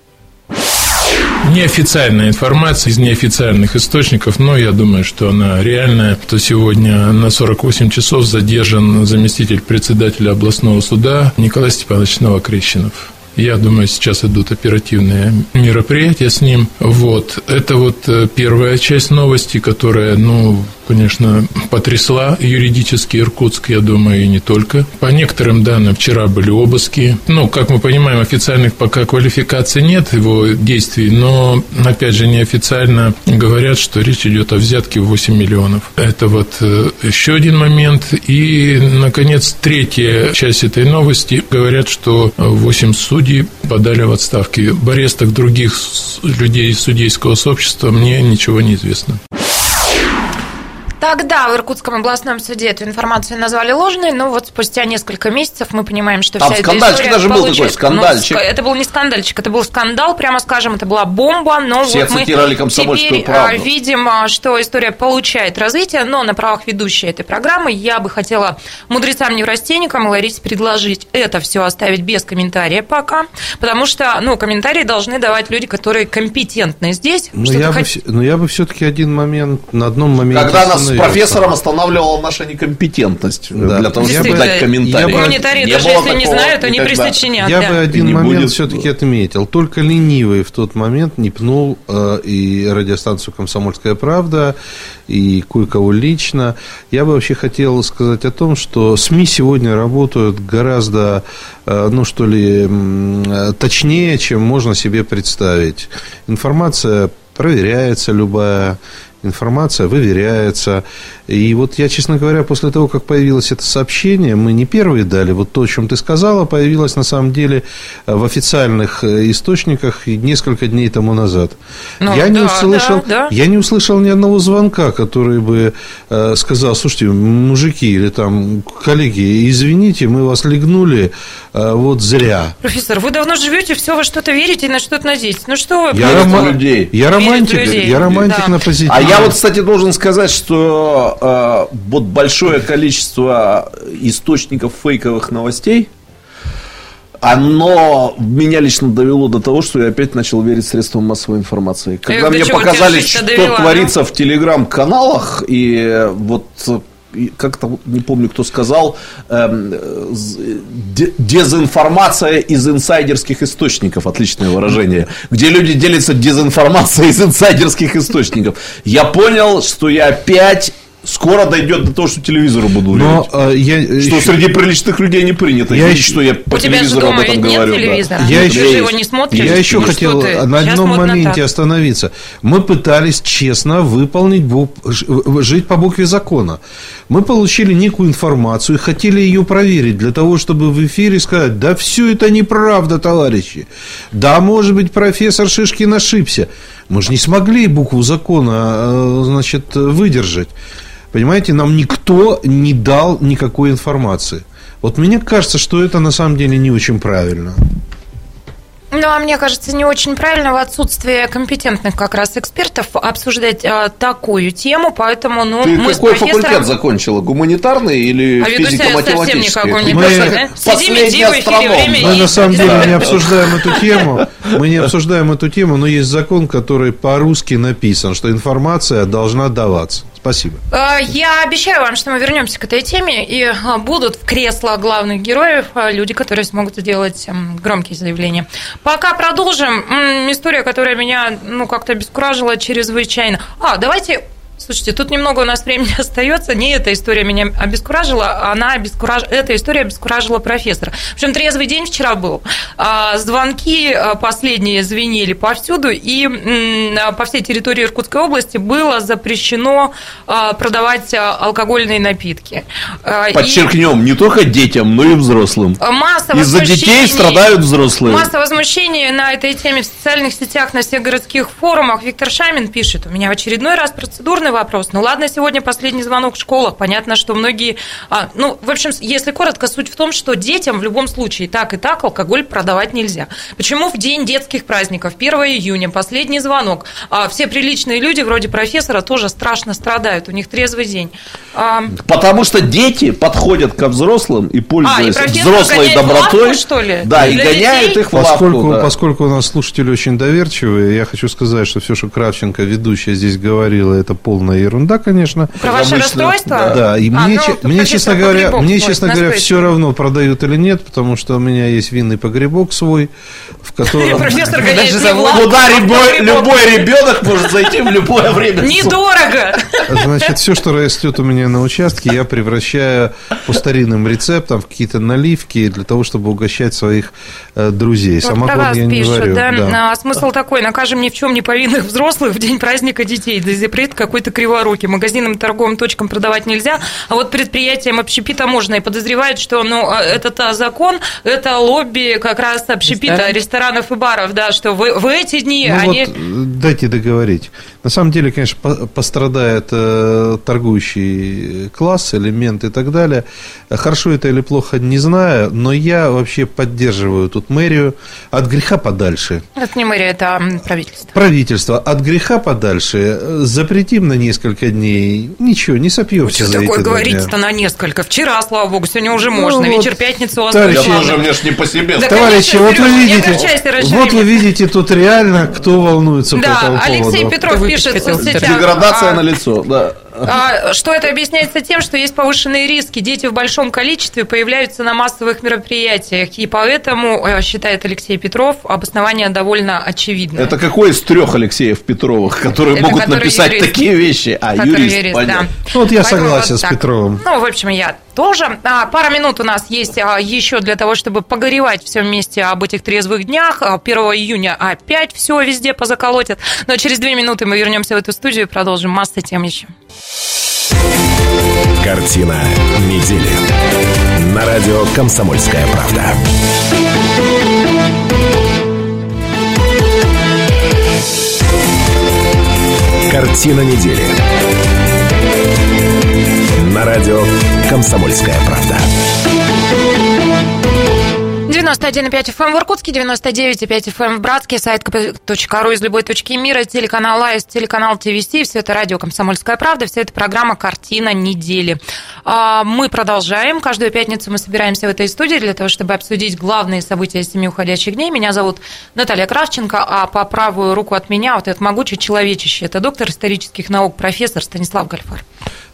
Неофициальная информация из неофициальных источников, но я думаю, что она реальная, то сегодня на 48 часов задержан заместитель председателя областного суда Николай Степанович Новокрещенов. Я думаю, сейчас идут оперативные мероприятия с ним. Вот. Это вот э, первая часть новости, которая, ну, конечно, потрясла юридически Иркутск, я думаю, и не только. По некоторым данным, вчера были обыски. Ну, как мы понимаем, официальных пока квалификаций нет его действий, но, опять же, неофициально говорят, что речь идет о взятке в 8 миллионов. Это вот э, еще один момент. И, наконец, третья часть этой новости. Говорят, что 8 судей подали в отставки. В арестах других людей из судейского сообщества мне ничего не известно. Тогда в Иркутском областном суде эту информацию назвали ложной, но вот спустя несколько месяцев мы понимаем, что Там вся эта скандальчик история даже был получает- такой, скандальчик. Ну, это был не скандальчик, это был скандал, прямо скажем, это была бомба, но Все вот мы цитировали «Комсомольскую теперь правду». а, видим, а, что история получает развитие, но на правах ведущей этой программы я бы хотела мудрецам-неврастенникам и Ларисе предложить это все оставить без комментария пока, потому что, ну, комментарии должны давать люди, которые компетентны здесь. Ну, Что-то я бы, хот- все- ну, я бы все-таки один момент, на одном моменте Когда нас с профессором останавливала наша некомпетентность Да. для того, чтобы бы- дать комментарий. я бы- Гуманитарии, Не даже если не знают, они присочинят. Я да. бы один Не момент будет. все-таки отметил. Только ленивый в тот момент не пнул э, и радиостанцию «Комсомольская правда», и кое-кого лично. Я бы вообще хотел сказать о том, что СМИ сегодня работают гораздо, э, ну что ли, э, точнее, чем можно себе представить. Информация проверяется любая, информация выверяется. И вот я, честно говоря, после того, как появилось это сообщение, мы не первые дали, вот то, о чем ты сказала, появилось на самом деле э, в официальных э, источниках и несколько дней тому назад. Ну, я, не да, услышал, да, да. я не услышал ни одного звонка, который бы э, сказал, слушайте, мужики или там коллеги, извините, мы вас легнули э, вот зря. Профессор, вы давно живете, все во что-то верите и на что-то надеетесь. Ну что вы... Я, Верит в рома- людей. я романтик, людей. я романтик Да. на позитиве. Я вот, кстати, должен сказать, что э, вот большое количество источников фейковых новостей, оно меня лично довело до того, что я опять начал верить средствам массовой информации. Когда мне показали, что довела, творится в телеграм-каналах, и вот как-то не помню, кто сказал, эм, дезинформация из инсайдерских источников, отличное выражение, где люди делятся дезинформацией из инсайдерских источников. Я понял, что я опять скоро дойдет до того, что телевизору буду Но э, я Что еще- среди приличных людей не принято Я видеть, еще- что я по У тебя же телевизору дома об этом ведь нет говорю. да. телевизора. Я Ты еще- же его не смотришь. Я еще Ну, что хотел ты? на одном моменте так. остановиться. Мы пытались честно выполнить, бу- жить по букве закона. Мы получили некую информацию и хотели ее проверить для того, чтобы в эфире сказать, да все это неправда, товарищи. Да, может быть, профессор Шишкин ошибся. Мы же не смогли букву закона, э, значит, выдержать. Понимаете, нам никто не дал никакой информации. Вот мне кажется, что это на самом деле не очень правильно. Ну, а мне кажется, не очень правильно в отсутствие компетентных как раз экспертов обсуждать а, такую тему, поэтому, ну, Ты мы какой с профессором... факультет закончила? Гуманитарный или А себя совсем не физико-математический? гуманитарий, да? Сиди, Последний астроном. Мы на самом деле не обсуждаем эту тему. Мы не обсуждаем эту тему, но есть закон, который по-русски написан, что информация должна даваться. Спасибо. А, Я обещаю вам, что мы вернемся к этой теме, и а, будут в креслах главных героев а, люди, которые смогут сделать громкие заявления. Пока продолжим. История, которая меня ну, как-то обескуражила чрезвычайно. А, давайте Слушайте, тут немного у нас времени остается. Не эта история меня обескуражила, она обескураж... эта история обескуражила профессора. В общем, трезвый день вчера был. А, Звонки а, последние звенели повсюду, и по всей территории Иркутской области было запрещено а, продавать алкогольные напитки. А, и Подчеркнем, не только детям, но и взрослым. Масса Из-за детей страдают взрослые. Масса возмущений на этой теме в социальных сетях, на всех городских форумах. Виктор Шамин пишет, у меня в очередной раз процедурный вопрос. Ну ладно, сегодня последний звонок в школах. Понятно, что многие... а, ну, в общем, если коротко, суть в том, что детям в любом случае так и так алкоголь продавать нельзя. Почему в день детских праздников, 1 июня, последний звонок, а, все приличные люди, вроде профессора, тоже страшно страдают. У них трезвый день. А, Потому что дети подходят ко взрослым и пользуясь А, профессор взрослой добротой. лавку, что ли? Да, и Для гоняет детей? их в лавку. Поскольку, да. поскольку у нас слушатели очень доверчивые, я хочу сказать, что все, что Кравченко, ведущая, здесь говорила, это полная ерунда, конечно. Про ваше Обычно, расстройство? Да, и А, мне, ну, че- тут мне честно говоря, мне, свой, честно говоря, все равно продают или нет, потому что у меня есть винный погребок свой, в котором... Куда любой, ребенок может зайти в любое время. Недорого. Значит, все, что растет у меня на участке, я превращаю по старинным рецептам в какие-то наливки для того, чтобы угощать своих э, друзей. Вот Самогон я не пишут, варю. да? да. А, смысл такой, накажем ни в чем не повинных взрослых в день праздника детей. Да запрет какой-то криворукий. Магазинам и торговым точкам продавать нельзя, а вот предприятиям общепита можно. И подозревают, что ну, а, этот закон, это лобби как раз общепита, Ресторан. ресторанов и баров, да, что в, в эти дни Ну они... вот, э, дайте договорить. На самом деле, конечно, по- пострадает э, торгующий класс, элемент и так далее. Хорошо это или плохо, не знаю, но я вообще поддерживаю тут мэрию от греха подальше. Это не мэрия, это правительство. Правительство от греха подальше э, запретим на несколько дней. Ничего, не сопьемся Что за эти такое говорить-то на несколько? Вчера, слава богу, сегодня уже можно. Ну вот, Вечер пятницы у вас товарищи, Я тоже, мне ж не по себе. Да, Товарищи, конечно, вот вы видите, вот вы видите тут реально, кто волнуется по Да, этому Алексей поводу. Петров пишет в соцсетях. Деградация а, на лицо, да. а, Что это объясняется тем, что есть повышенные риски. Дети в большом количестве появляются на массовых мероприятиях. И поэтому, э, считает Алексей Петров, обоснование довольно очевидное. Это какой из трех Алексеев Петровых, которые Это могут написать юрист. такие вещи? А, юрист, юрист, понятно. да. Вот я Поэтому согласен вот с. Петровым. Ну, в общем, я тоже. А, пара минут у нас есть а, еще для того, чтобы погоревать все вместе об этих трезвых днях. А, 1 июня опять все везде позаколотят. Но через две минуты мы вернемся в эту студию и продолжим. Масса тем еще. Картина недели. На радио «Комсомольская правда». Картина недели. На радио «Комсомольская правда». 91,5 FM в Иркутске, 99,5 FM в Братске, сайт kp.ру из любой точки мира, телеканал АИС, телеканал ТВС, все это радио «Комсомольская правда», все это программа «Картина недели». А, Мы продолжаем. Каждую пятницу мы собираемся в этой студии для того, чтобы обсудить главные события семи уходящих дней. Меня зовут Наталья Кравченко, а по правую руку от меня вот этот могучий человечище, это доктор исторических наук, профессор Станислав Гальфар.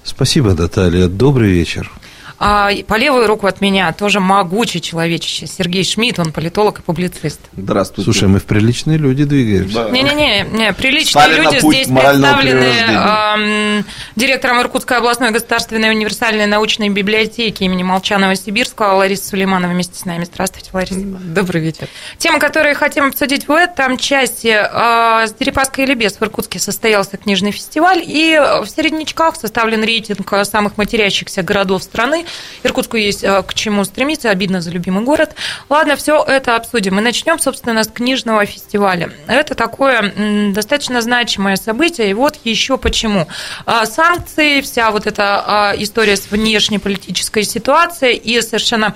Спасибо, Наталья. Добрый вечер. А по левую руку от меня тоже могучий человечище Сергей Шмидт, он политолог и публицист. Здравствуйте. Слушай, мы в приличные люди двигаемся. Не-не-не, не, приличные Стали люди здесь представлены эм, директором Иркутской областной государственной универсальной научной библиотеки имени Молчанова-Сибирского Лариса Сулейманова вместе с нами. Здравствуйте, Лариса. Добрый вечер. Тема, которую хотим обсудить в этом части, э, с Дерипаской или без в Иркутске состоялся книжный фестиваль, и в Середнячках составлен рейтинг самых матерящихся городов страны. Иркутску есть э, к чему стремиться, обидно за любимый город. Ладно, все это обсудим. И начнем, собственно, с книжного фестиваля. Это такое достаточно значимое событие, и вот еще почему. А, Санкции, вся вот эта а, история с внешнеполитической ситуацией и совершенно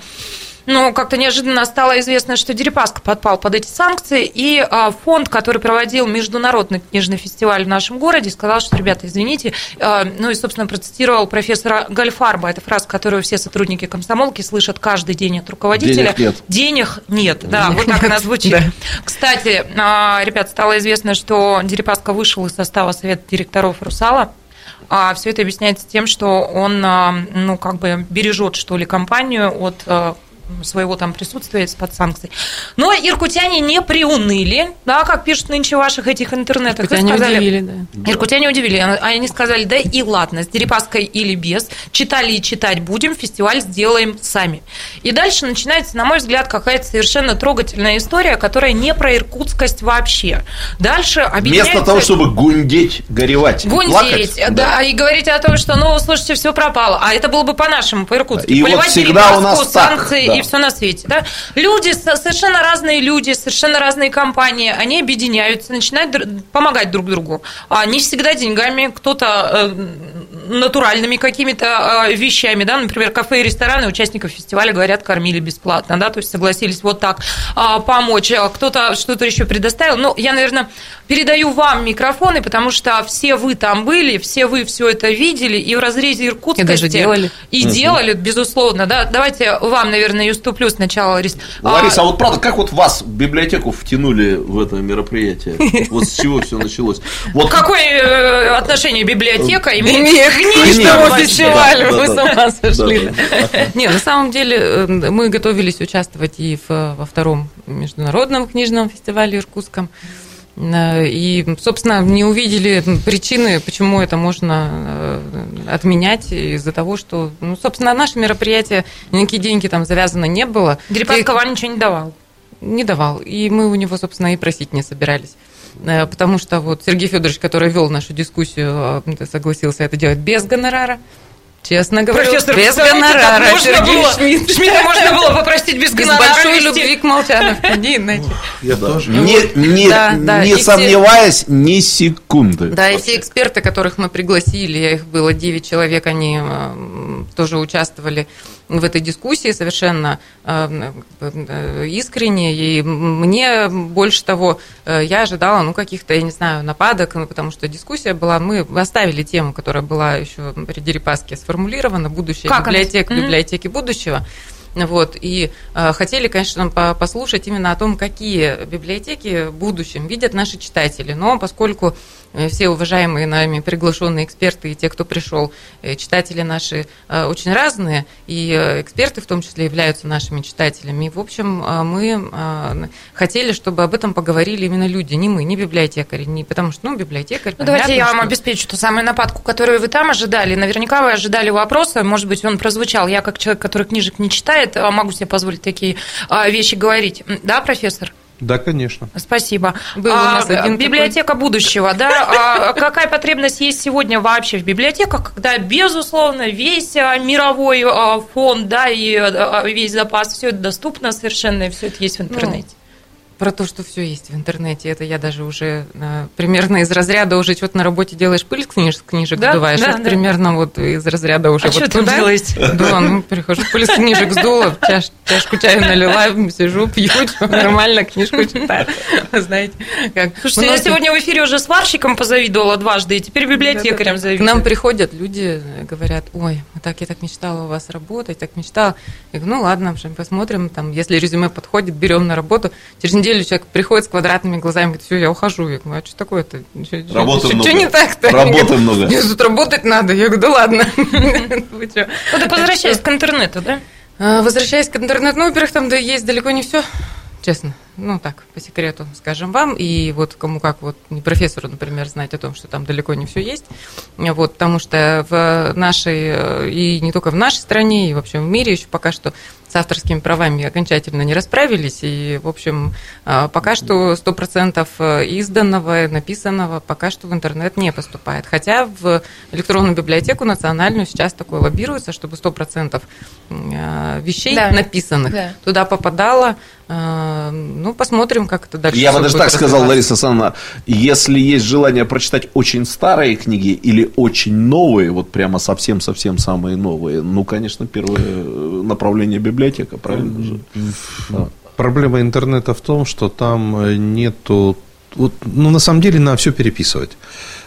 ну, как-то неожиданно стало известно, что Дерипаска подпал под эти санкции, и а, фонд, который проводил международный книжный фестиваль в нашем городе, сказал, что, ребята, извините, а, ну и, собственно, процитировал профессора Гальфарба, это фраза, которую все сотрудники комсомолки слышат каждый день от руководителя. Денег нет. Денег нет, да, вот так она звучит. Кстати, а, ребят, стало известно, что Дерипаска вышел из состава совета директоров «Русала», а все это объясняется тем, что он, ну, как бы бережет, что ли, компанию от своего там присутствия из-под санкций. Но иркутяне не приуныли, да, как пишут нынче в ваших этих интернетах. Иркутяне сказали- удивили, да. Иркутяне удивили. А Они сказали, да и ладно, с Дерипаской или без, читали и читать будем, фестиваль сделаем сами. И дальше начинается, на мой взгляд, какая-то совершенно трогательная история, которая не про иркутскость вообще. Дальше объединяется... Вместо того, чтобы гундеть, горевать, Гундеть, плакать, да, и говорить о том, что, ну, слушайте, все пропало. А это было бы по-нашему, по-иркутски. И вот Поливать всегда у нас так, санкции да. И все на свете. Да? Люди, со- совершенно разные люди, совершенно разные компании, они объединяются, начинают помогать друг другу. А не всегда деньгами, кто-то э, натуральными какими-то э, вещами, да, например, кафе и рестораны участников фестиваля, говорят, кормили бесплатно, да, то есть согласились вот так а, помочь, А кто-то что-то еще предоставил. Ну, я, наверное, передаю вам микрофоны, потому что все вы там были, все вы все это видели, и в разрезе иркутскости... И даже делали. И Мгм. делали, безусловно, да. Давайте вам, наверное, и уступлю сначала, Ларис. Лариса, а вот правда, как вот вас в библиотеку втянули в это мероприятие? Вот с чего все началось? Вот Какое э, отношение библиотека имеет книжному фестивалю? вы с ума сошли. Не, на самом деле э, мы готовились участвовать и во втором международном книжном фестивале Иркутском. Э, И, собственно, не увидели причины, почему это можно э, отменять из-за того, что, ну, собственно, наше мероприятие, никакие деньги там завязано не было. Дерипаска И- вам ничего не давал. не давал. И мы у него, собственно, и просить не собирались. Э, Потому что вот Сергей Федорович, который вел нашу дискуссию, э, согласился это делать без гонорара. Честно говорю, Профессор, без гонорара. можно Сергей было? Шмидт. Шмидта можно было попросить без гонорара большой вести. любви к Молчановке, не иначе. Я тоже. не, не, Да, да, не и все- сомневаясь ни секунды. Да, и все эксперты, которых мы пригласили, их было 9 человек, они э, тоже участвовали в этой дискуссии совершенно э, э, искренне. И мне больше того, э, я ожидала, ну, каких-то, я не знаю, нападок, ну, потому что дискуссия была, мы оставили тему, которая была еще при Дерипаске сформулирована, будущая Как библиотеки будущего. Вот, и э, хотели, конечно, по- послушать именно о том, какие библиотеки в будущем видят наши читатели. Но поскольку э, все уважаемые нами приглашенные эксперты и те, кто пришел, э, читатели наши э, очень разные, и эксперты в том числе являются нашими читателями. И, в общем, мы хотели, чтобы об этом поговорили именно люди, не мы, не библиотекари, не потому что, ну, библиотекарь, Ну, давайте я понятно, вам что- обеспечу ту самую нападку, которую вы там ожидали. Наверняка вы ожидали вопроса, может быть, он прозвучал. Я, как человек, который книжек не читает, а, могу себе позволить такие а, вещи говорить. Да, профессор? Да, конечно. Спасибо. Был у нас А, один библиотека будущего, да? А какая потребность есть сегодня вообще в библиотеках, когда, безусловно, весь а, мировой а, фонд, да, и а, весь запас, все это доступно совершенно, и все это есть в интернете? Про то, что все есть в интернете, это я даже уже э, примерно из разряда уже что-то на работе делаешь, пыль с книж, книжек Да, сдуваешь. да, это да. примерно вот из разряда уже А вот что там туда. делаете? Да, ну, прихожу, пыль с книжек сдула, чаш- чашку чая налила, сижу, пью, нормально книжку читаю. Знаете, как Слушайте, я многие- сегодня в эфире уже сварщиком позавидовала дважды, и теперь библиотекарем К завидую. нам приходят люди, говорят, ой, так, я так мечтала у вас работать, так мечтала. Я говорю, ну ладно, посмотрим, там, если резюме подходит, берем на работу. Через неделю человек приходит с квадратными глазами, говорит, все, я ухожу. Я говорю, а что такое-то? Работы что, много. Что не так-то? Работы много. Мне тут работать надо. Я говорю, да ладно. И возвращаясь к интернету, да? А, Возвращаясь к интернету, ну, во-первых, там да, есть далеко не все, честно. Ну, так, по секрету скажем вам. И вот кому как, вот не профессору, например, знать о том, что там далеко не все есть. Вот, потому что в нашей, э, и не только в нашей стране, и вообще в мире еще пока что с авторскими правами окончательно не расправились. И, в общем, э, пока что 100% изданного, написанного пока что в интернет не поступает. Хотя в электронную библиотеку национальную сейчас такое лоббируется, чтобы 100% э, вещей Да. написанных Да. туда попадало. Э, Ну, посмотрим, как это дальше. Я бы даже так сказал. Лариса Александровна, если есть желание прочитать очень старые книги или очень новые, вот прямо совсем-совсем самые новые, ну, конечно, первое э, направление библиотека, правильно же? Да. Проблема интернета в том, что там э, нету... Вот, ну, на самом деле, надо все переписывать.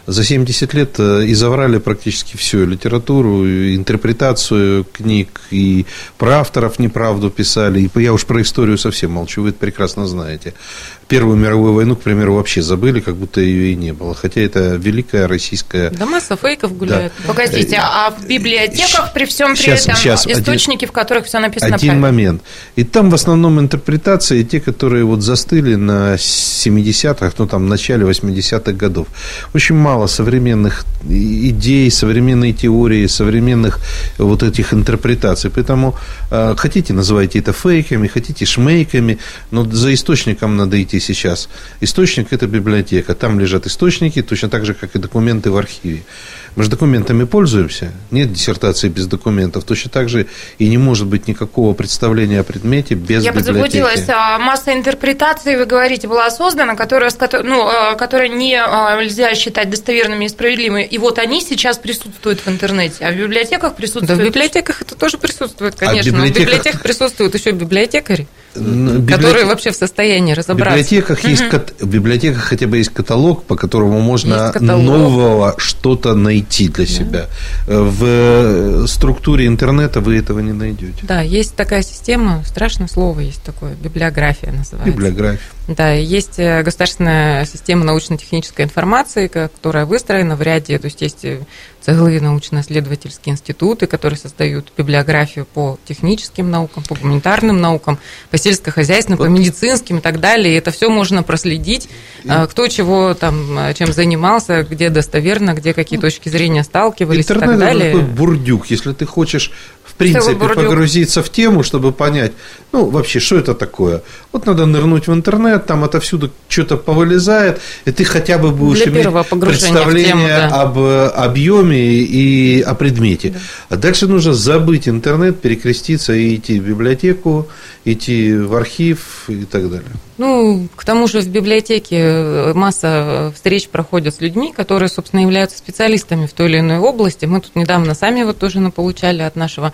За 70 лет э, изоврали практически всю литературу, интерпретацию книг, и про авторов неправду писали, и я уж про историю совсем молчу, вы это прекрасно знаете. Первую мировую войну, к примеру, вообще забыли, как будто ее и не было, хотя это великая российская... Да масса фейков гуляет. Погодите, а в библиотеках при всем при Щас, этом один- источники, в которых все написано Один правильно? момент. И там в основном интерпретации те, которые вот застыли на 70-х, ну там, начале 80-х годов. Очень мало современных идей, современной теории, современных вот этих интерпретаций. Поэтому э, хотите, называйте это фейками, хотите шмейками, но за источником надо идти сейчас. Источник – это библиотека. Там лежат источники, точно так же, как и документы в архиве. Мы же документами пользуемся. Нет диссертации без документов. Точно так же и не может быть никакого представления о предмете без Я библиотеки. подзаблудилась. А, Масса интерпретаций, вы говорите, была создана, которая, ну, а, которая не а, нельзя считать достоверными и справедливыми. И вот они сейчас присутствуют в интернете, а в библиотеках Да, присутствуют... в библиотеках это тоже присутствует, А в конечно. Но в библиотеках- библиотеках присутствуют еще библиотекари, библиотек- которые вообще в состоянии В разобраться. библиотеках, есть, кат- в библиотеках хотя бы есть каталог, по которому можно Есть нового что-то найти для себя. Э, В структуре интернета вы этого не найдете. Да, есть такая система, страшное слово есть такое, библиография называется. Библиография. Да, есть э, государственная система научно-технической информации, которая выстроена в ряде, то есть есть э, целые научно-исследовательские институты, которые создают библиографию по техническим наукам, по гуманитарным наукам, по сельскохозяйственным, по медицинским и так далее. И это все можно проследить, э, кто чего там, э, чем занимался, где достоверно, где какие точки зрения сталкивались и так Интернет это далее. такой бурдюк. Если ты хочешь, в принципе, погрузиться в тему, чтобы понять, ну, вообще, что это такое. Вот надо нырнуть в интернет, там отовсюду что-то повылезает, и ты хотя бы будешь Для иметь представление тему, да. об э, объеме и о предмете. А дальше нужно забыть интернет, перекреститься и идти в библиотеку, идти в архив и так далее. Ну, к тому же в библиотеке э, масса встреч проходят с людьми, которые, собственно, являются специалистами в той или иной области. Мы тут недавно сами вот тоже получали от нашего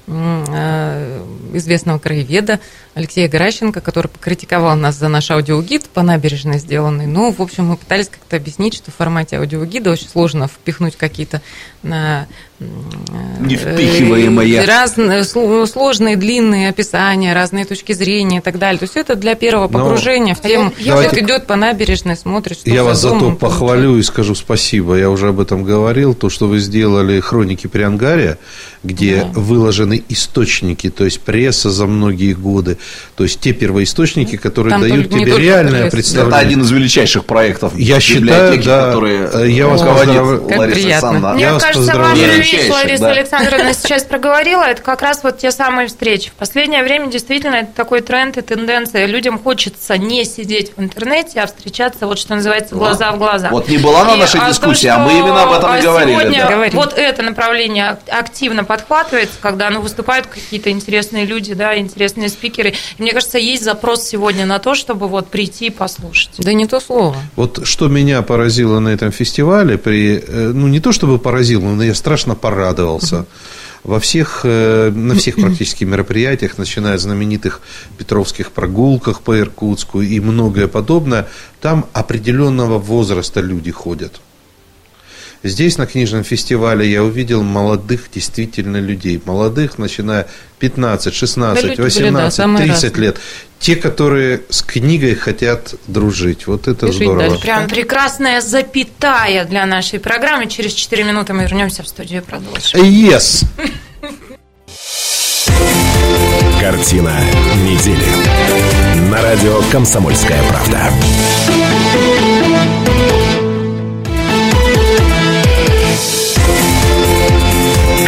известного краеведа Алексея Геращенко, который покритиковал нас за наш аудиогид по набережной сделанный. Ну, в общем, мы пытались как-то объяснить, что в формате аудиогида очень сложно впихнуть какие-то на Невпихиваемые. разные сло- сложные длинные описания, разные точки зрения и так далее. То есть это для первого Но- погружения в тему. я- Человек идет по набережной, смотрит, что Я вас за то домом, похвалю и скажу спасибо. Я уже об этом говорил. То, что вы сделали хроники Приангария, где выложены источники, то есть пресса за многие годы, то есть те первоисточники, которые Там дают тебе реальное пресса. представление. Это один из величайших проектов Я считаю, да. которые Э, я вас руководит поздравляю. Как Лариса приятно. Александровна. Мне Я вас кажется, Величайших, вещь Лариса да. Александровна сейчас проговорила, это как раз вот те самые встречи. В последнее время действительно это такой тренд и тенденция. Людям хочется не сидеть в интернете, а встречаться, вот что называется, глаза в глаза. Вот не была на И, нашей а, то, дискуссии, а что, мы именно об этом и а, говорили. Сегодня да. Вот это направление ак- активно подхватывается, когда ну, выступают какие-то интересные люди, да, интересные спикеры. И мне кажется, есть запрос сегодня на то, чтобы вот прийти и послушать. Да не то слово. Вот что меня поразило на этом фестивале, при, э, ну не то чтобы поразило, но я страшно порадовался. Во всех, э, на всех практически мероприятиях, начиная от знаменитых петровских прогулках по Иркутску и многое подобное, там определенного возраста люди ходят. Здесь, на книжном фестивале, я увидел молодых действительно людей. Молодых, начиная 15, 16, Да, люди были, 18, да, самые 30 разные. лет. Те, которые с книгой хотят дружить. Вот это И жить здорово. дальше. Прям прекрасная запятая для нашей программы. Через 4 минуты мы вернемся в студию и продолжим. Yes. Картина недели. На радио «Комсомольская правда».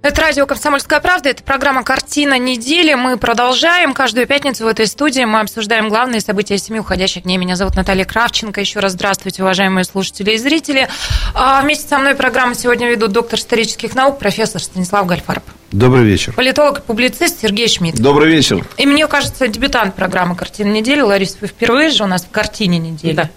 Это радио «Комсомольская правда», это программа «Картина недели». Мы продолжаем. Каждую пятницу в этой студии мы обсуждаем главные события семи уходящих дней. Меня зовут Наталья Кравченко. Еще раз здравствуйте, уважаемые слушатели и зрители. А вместе со мной программу сегодня ведут доктор исторических наук, профессор Станислав Гальфарб. Добрый вечер. Политолог и публицист Сергей Шмидт. Добрый вечер. И мне кажется, дебютант программы «Картина недели». Лариса, вы впервые же у нас в «Картине недели». Да.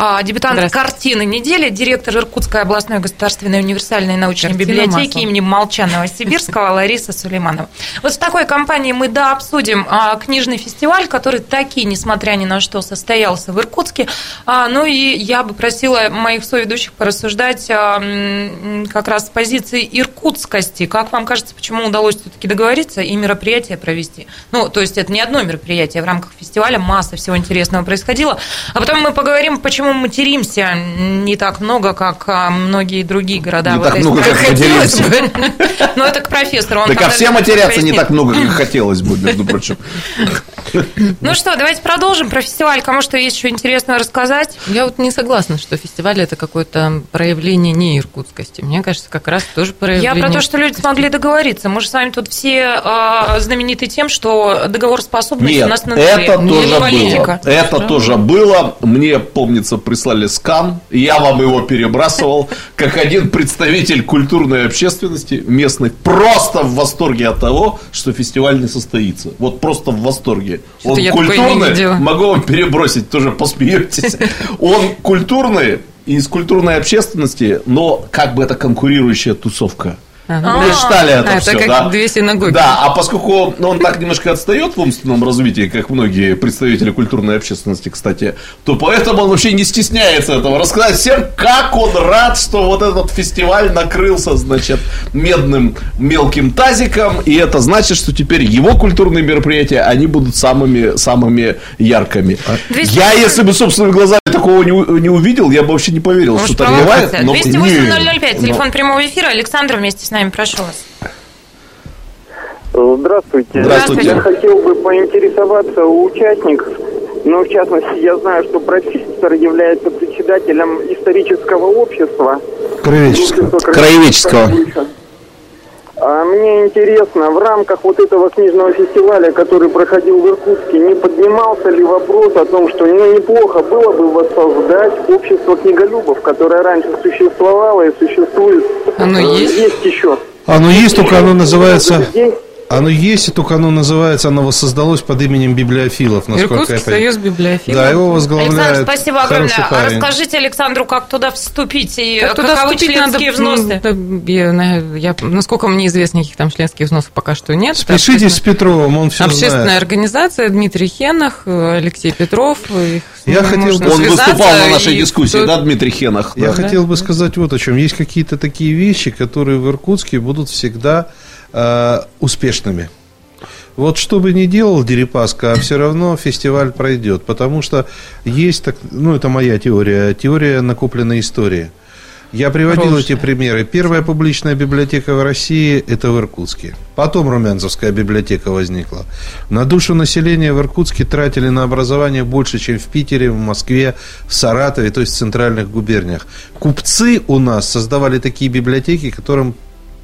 А, дебютант. «Картины недели», директор Иркутской областной государственной универсальной научной Картина библиотеки маслом. имени Молчанова Сибирского Лариса Сулейманова. Вот в такой компании мы, да, обсудим а, книжный фестиваль, который таки, несмотря ни на что, состоялся в Иркутске. А, ну и я бы просила моих соведущих порассуждать как раз с позиции иркутскости. Как вам кажется, почему удалось все-таки договориться и мероприятие провести? Ну, то есть это не одно мероприятие в рамках фестиваля, масса всего интересного происходило. А потом мы поговорим, почему мы материмся не так много, как а, многие другие города. Не так много, как Хотелось бы. Ну, это к профессору. Так а все матерятся не так много, как хотелось бы, между прочим. Ну что, давайте продолжим про фестиваль. Кому что есть еще интересного рассказать? Я вот не согласна, что фестиваль это какое-то проявление не иркутскости. Мне кажется, как раз тоже Я проявление. про то, что люди смогли договориться. Мы же с вами тут все э, знамениты тем, что договороспособность у Нет, нас на это тоже политика. было. Это тоже было. Мне, помнится, прислали скан. Я вам его перебрасывал. Как один представитель культурной общественности местный просто в восторге от того, что фестиваль не состоится. Вот просто в восторге. Что-то Он культурный. Могу вам перебросить, тоже посмеетесь. Он культурный из культурной общественности, но как бы это конкурирующая тусовка. Читали это А, все, это как да? две синагоги. Да, а поскольку ну, он так немножко отстает в умственном развитии, как многие представители культурной общественности, кстати, то поэтому он вообще не стесняется этого рассказать всем, как он рад, что вот этот фестиваль накрылся, значит, медным мелким тазиком, и это значит, что теперь его культурные мероприятия, они будут самыми, самыми яркими. Я, если бы собственными глазами такого не, у- не увидел, я бы вообще не поверил, Может, что так бывает. но- 208-005, Не, телефон но- прямого эфира. Александр вместе с нами, прошу вас. Здравствуйте. Здравствуйте. Я хотел бы поинтересоваться у участников, но в частности я знаю, что профессор является председателем исторического общества. Краеведческого. Краеведческого. А мне интересно, в рамках вот этого книжного фестиваля, который проходил в Иркутске, не поднимался ли вопрос о том, что ну, неплохо было бы воссоздать общество книголюбов, которое раньше существовало и существует. Оно Э, есть? Есть еще. Оно есть, только оно называется... День. Оно есть, и только оно называется, оно воссоздалось под именем библиофилов, насколько Иркутский я понимаю. союз библиофилов. Да, его возглавляет Александр, спасибо огромное. А парень. расскажите Александру, как туда вступить и Как туда каковы вступить членские надо, взносы? ну, да, я, на- я- насколько мне известно, никаких там членских взносов пока что нет. Спешите с Петровым, он все Общественная знает. организация Дмитрий Хенах, Алексей Петров. их Я хотел бы- Он выступал на нашей и дискуссии, кто- да, Дмитрий Хенах? Я Да. хотел бы сказать вот о чем. Есть какие-то такие вещи, которые в Иркутске будут всегда э, успешными. Вот что бы ни делал Дерипаска, а все равно фестиваль пройдет, потому что есть, так, ну это моя теория, теория накопленной истории. Я приводил Хорошая. эти примеры. Первая публичная библиотека в России – это в Иркутске. Потом Румянцевская библиотека возникла. На душу населения в Иркутске тратили на образование больше, чем в Питере, в Москве, в Саратове, то есть в центральных губерниях. Купцы у нас создавали такие библиотеки, которым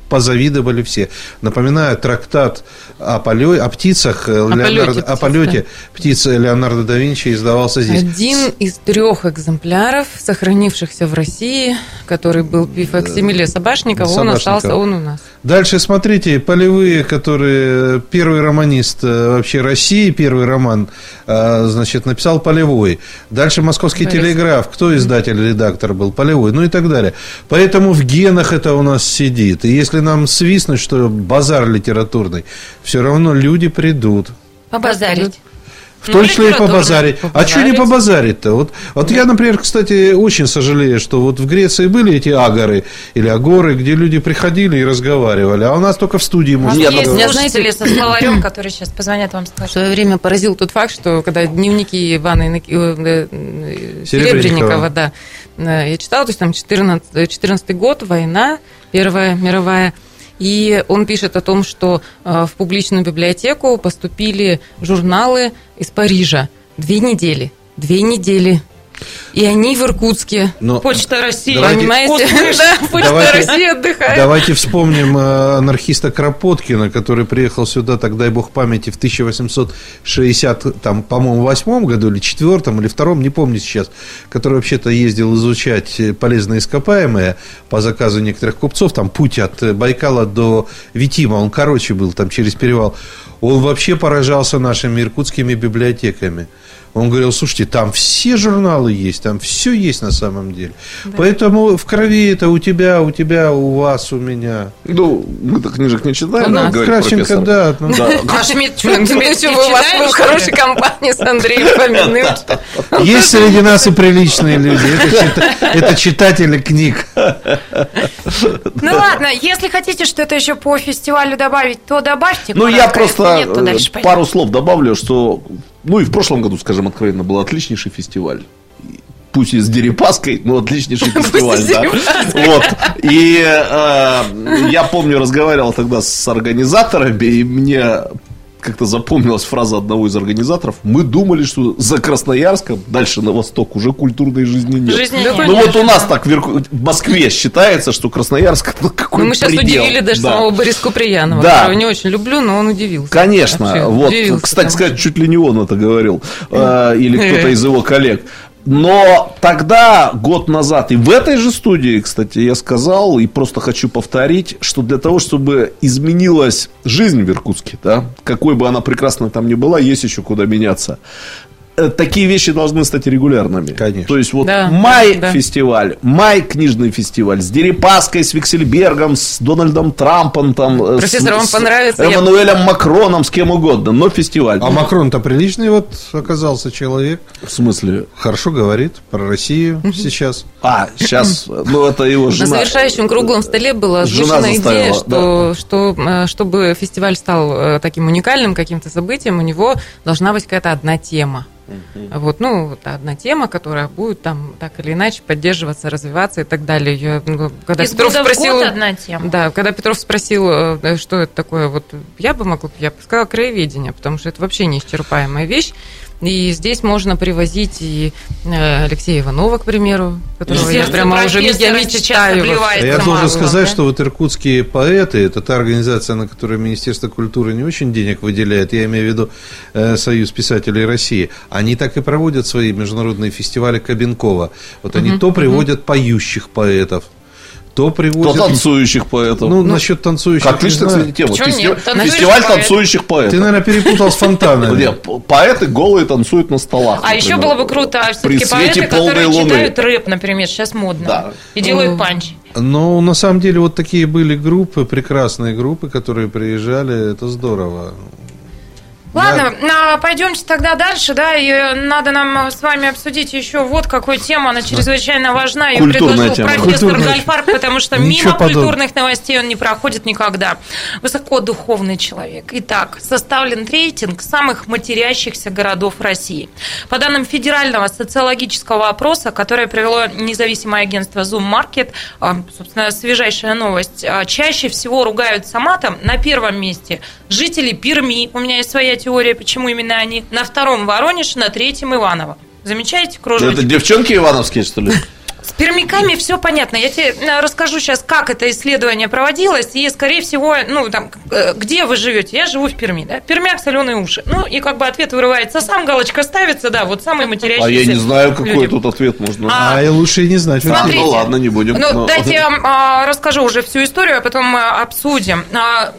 позавидовали все. Напоминаю, трактат о, поле, о птицах, э, полете Леонардо- птиц, о полете птиц Леонардо да Винчи издавался здесь. Один из трех экземпляров, сохранившихся в России, который был факсимиле Собашникова, он Собашникова. остался, он у нас. Дальше смотрите, полевые, которые первый романист э, вообще России, первый роман, э, значит, написал полевой. Дальше Московский Борис. телеграф, кто издатель, редактор был, полевой, ну и так далее. Поэтому в генах это у нас сидит. И если нам свистнуть, что базар литературный, все равно люди придут. Побазарить. В том Ну, числе и по литературно базаре. А что не по базарить-то? Вот, вот я, например, кстати, очень сожалею, что вот в Греции были эти агоры или агоры, где люди приходили и разговаривали, а у нас только в студии нас можно есть разговаривать. слушатели со словарем, которые сейчас позвонят вам скажут. В свое время поразил тот факт, что когда дневники Ивана Инаки- э, э, Серебренникова. Серебренникова, да, э, я читала, то есть там 14, 14 год, война, Первая мировая, и он пишет о том, что э, в публичную библиотеку поступили журналы из Парижа. Две недели. Две недели. И они в Иркутске. Но Почта России. Давайте- Понимаете? Да, Почта Давайте- России отдыхает. Давайте вспомним э, анархиста Кропоткина, который приехал сюда, так дай бог памяти, в 1860, там, по-моему, восьмом году или четвертом, или втором, не помню сейчас, который вообще-то ездил изучать полезные ископаемые по заказу некоторых купцов, там путь от Байкала до Витима, он короче был, там через перевал. Он вообще поражался нашими иркутскими библиотеками. Он говорил, слушайте, там все журналы есть, там все есть на самом деле. Поэтому в крови это у тебя, у тебя, у вас, у меня. Ну, мы-то книжек не читаем, У да, нас. говорит Кравченко, да. ну, Да. А Ну, Меньше бы у вас был хорошей компании с Андреем Фоминым. Есть среди нас и приличные люди. Это, чита- это читатели книг. Ну ладно, если хотите что-то еще по фестивалю добавить, то добавьте. Ну, я просто э, пару слов добавлю, что, ну, и в прошлом году, скажем откровенно, был отличнейший фестиваль. Пусть и с Дерипаской, но отличнейший фестиваль, да. Вот. И э, я помню, разговаривал тогда с организаторами, и мне как-то запомнилась фраза одного из организаторов. Мы думали, что за Красноярском, дальше на восток, уже культурной жизни нет. Жизни Да, нет. Ну вот у нас так в Москве считается, что Красноярск ну, какой Ну, мы сейчас предел. удивили даже Да. самого Бориса Куприянова, Да. которого не очень люблю, но он удивился. Конечно. Вообще вот, удивился, кстати сказать, чуть ли не он это говорил. э, или кто-то из его коллег. Но тогда, год назад, и в этой же студии, кстати, я сказал, и просто хочу повторить, что для того, чтобы изменилась жизнь в Иркутске, да, какой бы она прекрасной там ни была, есть еще куда меняться. Э, Такие вещи должны стать регулярными. Конечно. То есть вот Да, май да. фестиваль, май книжный фестиваль с Дерипаской, с Виксельбергом, с Дональдом Трампом, там, э, Профессор, с- вам с понравится, я- Эммануэлем Макроном, с кем угодно, но фестиваль. А Макрон-то приличный вот оказался человек. В смысле? Хорошо говорит про Россию сейчас. А, сейчас, ну это его На жена. завершающем круглом столе была Жена озвучена идея, что, что э, чтобы фестиваль стал таким уникальным каким-то событием, у него должна быть какая-то одна тема. Вот, ну, вот одна тема, которая будет там так или иначе поддерживаться, развиваться и так далее. Я, ну, когда Из Петров года в спросил, год одна тема. да, когда Петров спросил, э, что это такое, вот я бы могла, я бы сказала краеведение, потому что это вообще неисчерпаемая вещь. И здесь можно привозить и э, Алексея Иванова, к примеру, которого я прямо уже я А я должен сказать, да? что вот иркутские поэты, это та организация, на которую Министерство культуры не очень денег выделяет, я имею в виду э, Союз писателей России, они так и проводят свои международные фестивали Кабинкова. Вот они то приводят поющих поэтов, то То приводят... танцующих поэтов. Ну, насчет танцующих знаю. кстати, тема. Почему Фестиваль, нет? Танцующих фестиваль поэтов. танцующих поэтов. Ты, наверное, перепутал с фонтанами. Нет, поэты голые танцуют на столах. А еще было бы круто, а все-таки поэты, которые луны. читают рэп, например, сейчас модно. И делают панч. Но на самом деле вот такие были группы, прекрасные группы, которые приезжали, это здорово. Ладно, а, пойдемте тогда дальше, да, и надо нам с вами обсудить еще вот какую тему, она чрезвычайно важна, ее предложил тема. профессор Культурная. Потому что Ничего мимо подобного. культурных новостей он не проходит никогда. Высокодуховный человек. Итак, составлен рейтинг самых матерящихся городов России. По данным федерального социологического опроса, которое провело независимое агентство Zoom Market, а, собственно, свежайшая новость, чаще всего ругаются матом на первом месте жители Перми, у меня есть своя теория, почему именно они, на втором Воронеж, на третьем Иваново. Замечаете, кружочек? Это девчонки ивановские, что ли? С пермяками все понятно. Я тебе э, расскажу сейчас, как это исследование проводилось, и, скорее всего, ну, там, э, где вы живете? Я живу в Перми, да? Пермяк, соленые уши. Ну, и как бы ответ вырывается сам, галочка ставится, да, вот самый матерящийся А я не знаю, какой люди. тут ответ можно. А, А, и лучше и не знать. А, смотрите. ну ладно, не будем. Ну, Но- дайте я вам а, расскажу уже всю историю, а потом а, обсудим. А,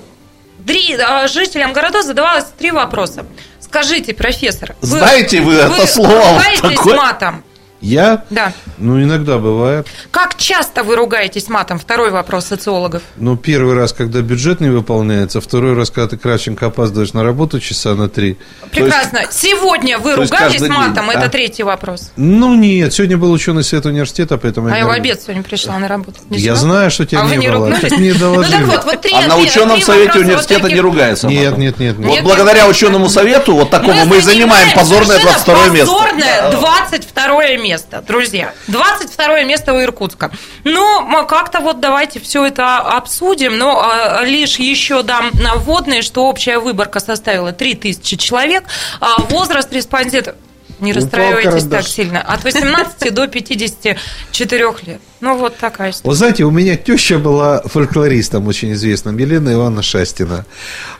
Три, а, жителям городов задавалось три вопроса. Скажите, профессор, вы, Знаете вы это слово такое? матом? Я? Да. Ну, иногда бывает. Как часто вы ругаетесь матом? Второй вопрос социологов. Ну, первый раз, когда бюджет не выполняется, второй раз, когда ты, Кравченко, опаздываешь на работу часа на три. Прекрасно. Сегодня вы то есть ругались день, матом? да? Это третий вопрос. Ну, нет, сегодня был ученый совет университета, поэтому... А я в обед сегодня пришла на работу. Не Я сюда? знаю, что тебя а не не было. Так мне Ну доложили. так вот, вот три А на ученом совете университета не ругается. Нет, нет, нет. Вот благодаря ученому совету, вот такому, мы, занимаем позорное совершенно 22 место. Позорное 22 место, друзья. 22 место у Иркутска. Ну, как-то вот давайте все это обсудим, но а, лишь еще дам наводные, что общая выборка составила 3000 человек, а возраст респондентов не расстраивайтесь так сильно. От 18 до 54 лет. Ну, вот такая история. Вот знаете, у меня теща была фольклористом очень известным, Елена Ивановна Шастина.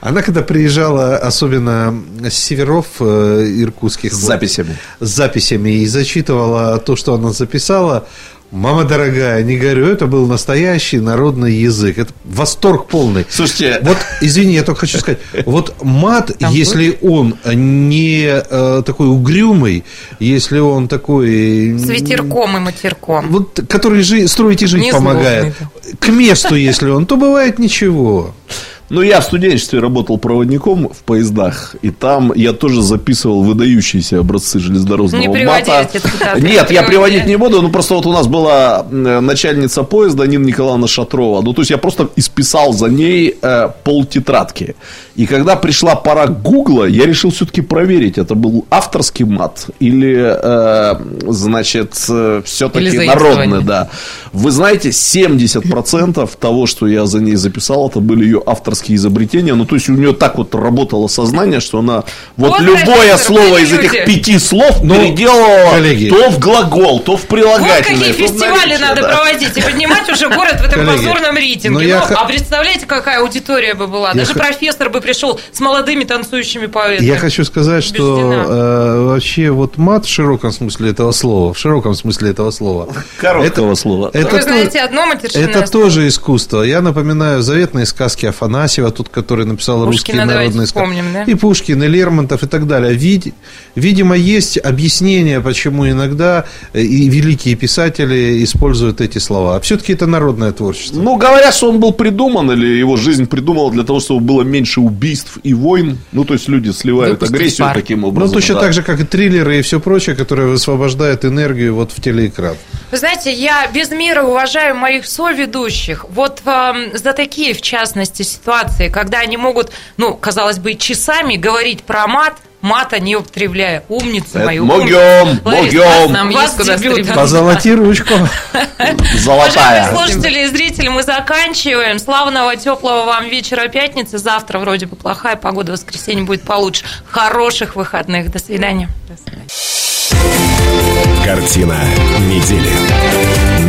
Она когда приезжала, особенно с северов э, иркутских. С записями. С записями и зачитывала то, что она записала. Мама дорогая, не говорю, это был настоящий народный язык. Это восторг полный. Слушайте, Вот, извини, я только хочу сказать, вот мат, если он не э, такой угрюмый, если он такой... С ветерком и матерком. Вот, который жи- строить и жить Не помогает. К месту, если он, то бывает ничего. Ну, я в студенчестве работал проводником в поездах, и там я тоже записывал выдающиеся образцы железнодорожного Не приводи мата. не Нет, я приводи. приводить не буду, ну просто вот у нас была э, начальница поезда Нина Николаевна Шатрова, ну то есть я просто исписал за ней э, полтетрадки. И когда пришла пора Гугла, я решил все-таки проверить, это был авторский мат или, э, значит, все-таки Или народный, да. Вы знаете, 70% того, что я за ней записал, это были ее авторские изобретения. Ну, то есть, у нее так вот работало сознание, что она вот, Вот любое слово из этих люди. пяти слов Ну, переделывала коллеги. то в глагол, то в Вот прилагательное. какие то в фестивали наречие, надо да. проводить и поднимать уже город в этом Коллеги, позорном рейтинге. но я Ну, х- а представляете, какая аудитория бы была? Я Даже х- профессор бы пришел с молодыми танцующими поэтами. Я хочу сказать, что э, вообще вот мат в широком смысле этого слова, в широком смысле этого слова. Короткого слова. Это, Вы то- знаете одно матершинное это слово? тоже искусство. Я напоминаю заветные сказки Афанасьева, тут, который написал Пушкина русские народные сказки. вспомним, да? И Пушкин, и Лермонтов, и так далее. Вид- видимо, есть объяснение, почему иногда э, и великие писатели используют эти слова. А все-таки это народное творчество. Ну, говорят, что он был придуман, или его жизнь придумала для того, чтобы было меньше убийств и войн. Ну, то есть, люди сливают Выпустить агрессию пар. таким Ну, образом. точно да. так же, как и триллеры и все прочее, которое высвобождает энергию вот в телеэкран. Вы знаете, я без мира уважаю моих соведущих. Вот эм, за такие, в частности, ситуации, когда они могут, ну, казалось бы, часами говорить про мат, мата не употребляя. Умницы Это мои. могем, могем. Нам вас есть куда дебют. стремиться. Позолоти ручку. Золотая. Уважаемые слушатели и зрители, мы заканчиваем. Славного, теплого вам вечера пятницы. Завтра вроде бы плохая погода, в воскресенье будет получше. Хороших выходных. До свидания. Картина недели.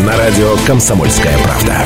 На радио «Комсомольская правда».